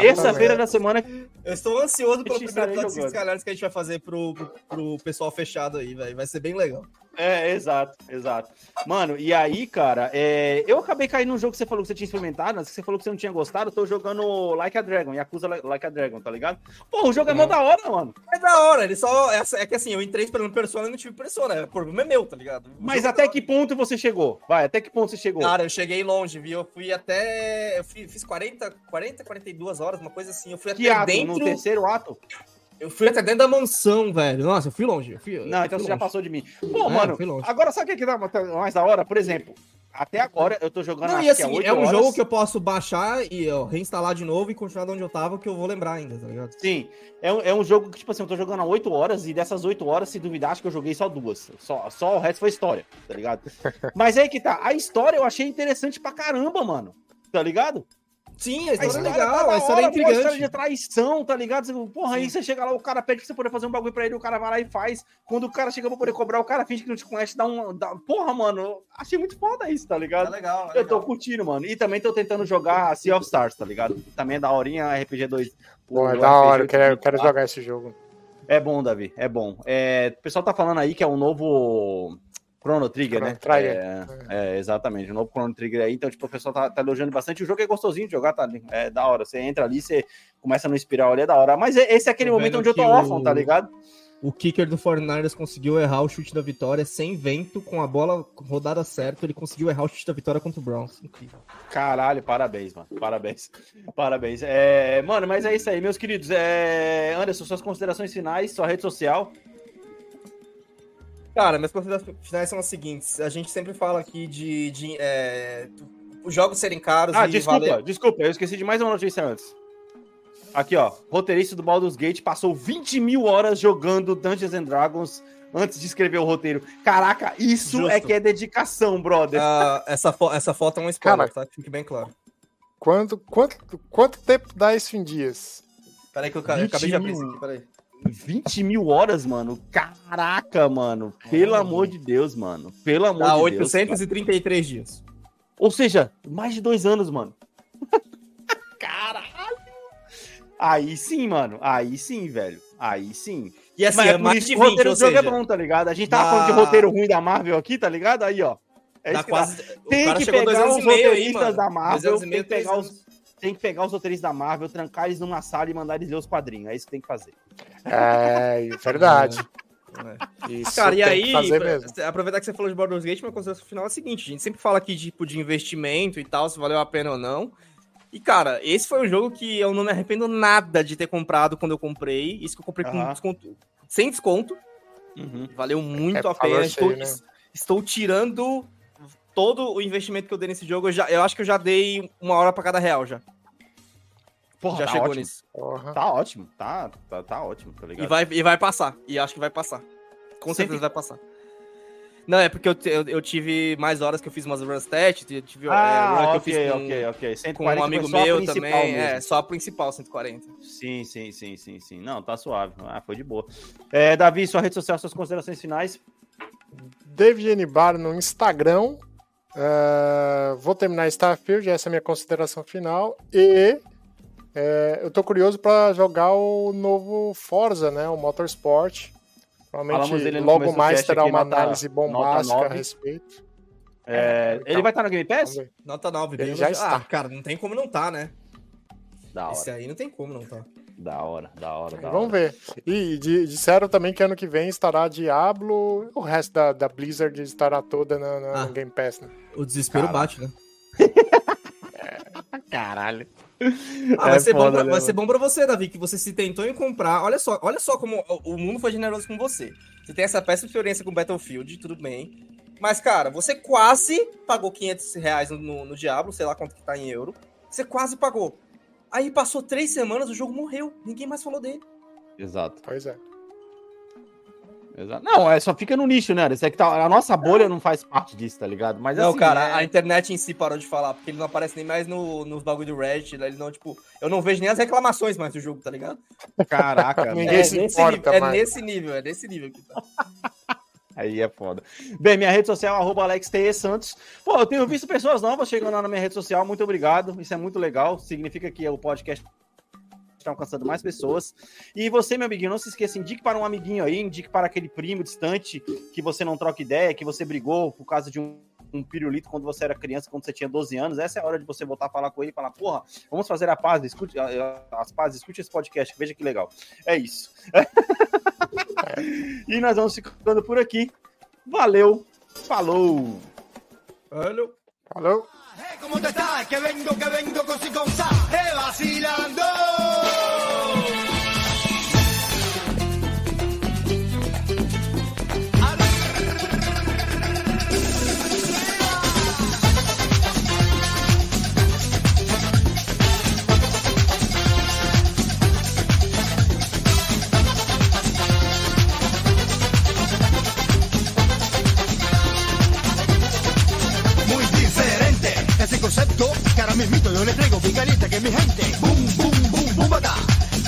Terça-feira da semana Eu estou ansioso pelo primeiro 5 jogando. Skylines que a gente vai fazer pro, pro, pro pessoal fechado aí, velho. Vai ser bem legal. É, exato, exato. Mano, e aí, cara, é, eu acabei caindo num jogo que você falou que você tinha experimentado, mas que você falou que você não tinha gostado, eu tô jogando Like a Dragon, Yakuza Like a Dragon, tá ligado? Pô, o jogo é mó da hora, mano. É da hora, ele só. É, é que assim, eu entrei esperando Persona e não tive Persona. O problema é meu, tá ligado? Mas até é que ponto você chegou? Vai, até que ponto você chegou? Cara, eu cheguei longe, viu? Eu fui até. Eu fiz 40, 40, 42 horas, uma coisa assim. Eu fui que até ato? dentro. No terceiro ato? Eu fui até dentro da mansão, velho. Nossa, eu fui longe. Eu fui, eu Não, então você já longe. passou de mim. Pô, É, mano, agora sabe o que, que dá mais da hora? Por exemplo, até agora eu tô jogando Não, e que assim, oito é um horas. jogo que eu posso baixar e ó, reinstalar de novo e continuar de onde eu tava, que eu vou lembrar ainda, tá ligado? Sim, é um, é um jogo que, tipo assim, eu tô jogando há 8 horas e dessas 8 horas, se duvidar, acho que eu joguei só duas. Só, só o resto foi história, tá ligado? Mas aí que tá, a história eu achei interessante pra caramba, mano. Tá ligado? Sim, a história, é legal, a história é pô, a história de intrigante. traição, tá ligado? Você- Porra, aí você chega lá, o cara pede pra você poder fazer um bagulho pra ele, o cara vai lá e faz. Quando o cara chega pra poder cobrar, o cara finge que não te conhece, dá um. Dá... Porra, mano, achei muito foda isso, tá É ligado? legal, é Eu tô legal. curtindo, mano. E também tô tentando jogar Sea of Stars, tá ligado? Também é da horinha RPG 2. Pô, é da hora, eu quero, eu quero jogar esse jogo. É bom, Davi, é bom. É, o pessoal tá falando aí que é um novo Chrono Trigger, Chrono né? Trigger. É, é, exatamente, o novo Chrono Trigger aí. Então, tipo, o pessoal tá, tá elogiando bastante. O jogo é gostosinho de jogar, tá? É da hora. Você entra ali, você começa no espiral ali, é da hora. Mas é- esse é aquele Tô momento onde eu tô órfão, o- tá ligado? O kicker do 49ers conseguiu errar o chute da vitória sem vento, com a bola rodada certa, ele conseguiu errar o chute da vitória contra o Browns. Caralho, parabéns, mano. Parabéns. Parabéns. É, mano, mas é isso aí, meus queridos. É, Anderson, suas considerações finais, sua rede social. Cara, minhas considerações finais são as seguintes. A gente sempre fala aqui de, de é, os jogos serem caros Ah, e desculpa, valer- desculpa, eu esqueci de mais uma notícia antes. Aqui, ó. Roteirista do Baldur's Gate passou 20 mil horas jogando Dungeons and Dragons antes de escrever o roteiro. Caraca, isso Justo. é que é dedicação, brother. Ah, essa, fo- essa foto é um spoiler, Cara, tá? Que fique bem claro. Quanto, quanto, quanto tempo dá isso em dias? Peraí que eu, eu 20 acabei de abrir isso aqui, peraí. 20 mil horas, mano. Caraca, mano. Pelo amor de Deus, mano. Pelo amor Dá de Deus. 833 dias. Ou seja, mais de dois anos, mano. Caralho! Aí sim, mano. Aí sim, velho. Aí sim. E assim, Mas é é mais de que o 20, roteiro do jogo seja, é bom, tá ligado? A gente tava falando de roteiro ruim da Marvel aqui, tá ligado? Aí, ó. É isso que quase... Tem que pegar os aí, roteiristas da Marvel, tem que pegar os tem que pegar os roteiristas da Marvel, trancar eles numa sala e mandar eles ler os quadrinhos. É isso que tem que fazer. É, verdade. Isso Cara, e aí, aproveitar que você falou de Baldur's Gate, minha consideração final é a seguinte: a gente sempre fala aqui tipo, de investimento e tal, se valeu a pena ou não. E, cara, esse foi um jogo que eu não me arrependo nada de ter comprado quando eu comprei. Isso que eu comprei com Aham. desconto, sem desconto. Valeu muito É, a pena. Estou, né? estou tirando todo o investimento que eu dei nesse jogo. Eu, já, eu acho que eu já dei uma hora pra cada real já. Porra, já tá chegou ótimo. nisso. Porra. Tá ótimo. Tá, tá, tá ótimo, tá ligado? E vai, e vai passar. E acho que vai passar. Com Sempre- certeza vai passar. Não, é porque eu, eu, eu tive mais horas que eu fiz umas runs test, eu tive é, Ah, run que eu ok, fiz com, ok, ok. com 140 um amigo meu também. É, mesmo. só a principal, 140. Sim, sim, sim, sim, sim. Não, tá suave. Ah, foi de boa. É, Davi, sua rede social, suas considerações finais. David N. Bar no Instagram. É, vou terminar Starfield, essa é a minha consideração final. E é, eu tô curioso para jogar o novo Forza, né? O Motorsport. Provavelmente logo mais terá uma nota- análise bombástica a respeito. É, então, ele vai estar no Game Pass? Nota 9, Ele já está. Ah, cara, não tem como não tá, né? Da Esse hora, aí não tem como não tá. Da hora, da hora, da Vamos hora. ver. E di- disseram também que ano que vem estará Diablo, o resto da, da Blizzard estará toda na, na- Ah. no Game Pass, né? O desespero Cara. bate, né? Caralho. Ah, É vai, ser bom foda, pra, vai ser bom pra você, Davi, que você se tentou em comprar. Olha só, olha só como o o mundo foi generoso com você. Você tem essa péssima experiência com Battlefield, tudo bem. Mas, cara, você quase pagou 500 reais no, no, no Diablo, sei lá quanto que tá em euro. Você quase pagou. Aí passou três semanas, o jogo morreu. Ninguém mais falou dele. Exato, Pois é. exato. Não, é, só fica no nicho, né? Isso é que tá, a nossa bolha não faz parte disso, tá ligado? Mas não, assim, cara, é- a internet em si parou de falar, porque ele não aparece nem mais no, nos bagulho do Reddit. Ele não, tipo, eu não vejo nem as reclamações mais do jogo, tá ligado? Caraca, Ninguém velho. se nesse importa nível, é nesse nível, é nesse nível que tá. Aí é foda. Bem, minha rede social é arroba Alex T. Santos. Pô, eu tenho visto pessoas novas chegando lá na minha rede social. Muito obrigado. Isso é muito legal. Significa que o podcast estar alcançando mais pessoas. E você, meu amiguinho, não se esqueça, indique para um amiguinho aí, indique para aquele primo distante que você não troca ideia, que você brigou por causa de um, um pirulito quando você era criança, quando você tinha 12 anos. Essa é a hora de você voltar a falar com ele e falar, porra, vamos fazer a paz, escute as pazes, escute esse podcast, veja que legal. É isso. e nós vamos ficando por aqui. Valeu, falou! Valeu. Falou. Hey, ¿cómo te estás? Que vengo, que vengo con eh, vacilando. Yo le traigo bien caliente que mi gente boom boom boom boom bata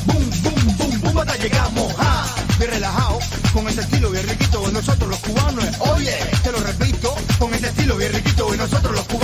boom boom boom boom bata llegamos a bien relajado con ese estilo bien riquito nosotros los cubanos oye te lo repito con ese estilo bien riquito nosotros los cubanos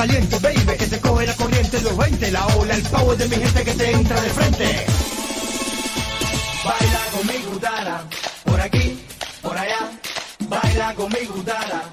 Caliente, baby, que te coge la corriente los 20. La ola, el power de mi gente que te entra de frente. Baila conmigo, dala, por aquí, por allá. Baila conmigo, dala, por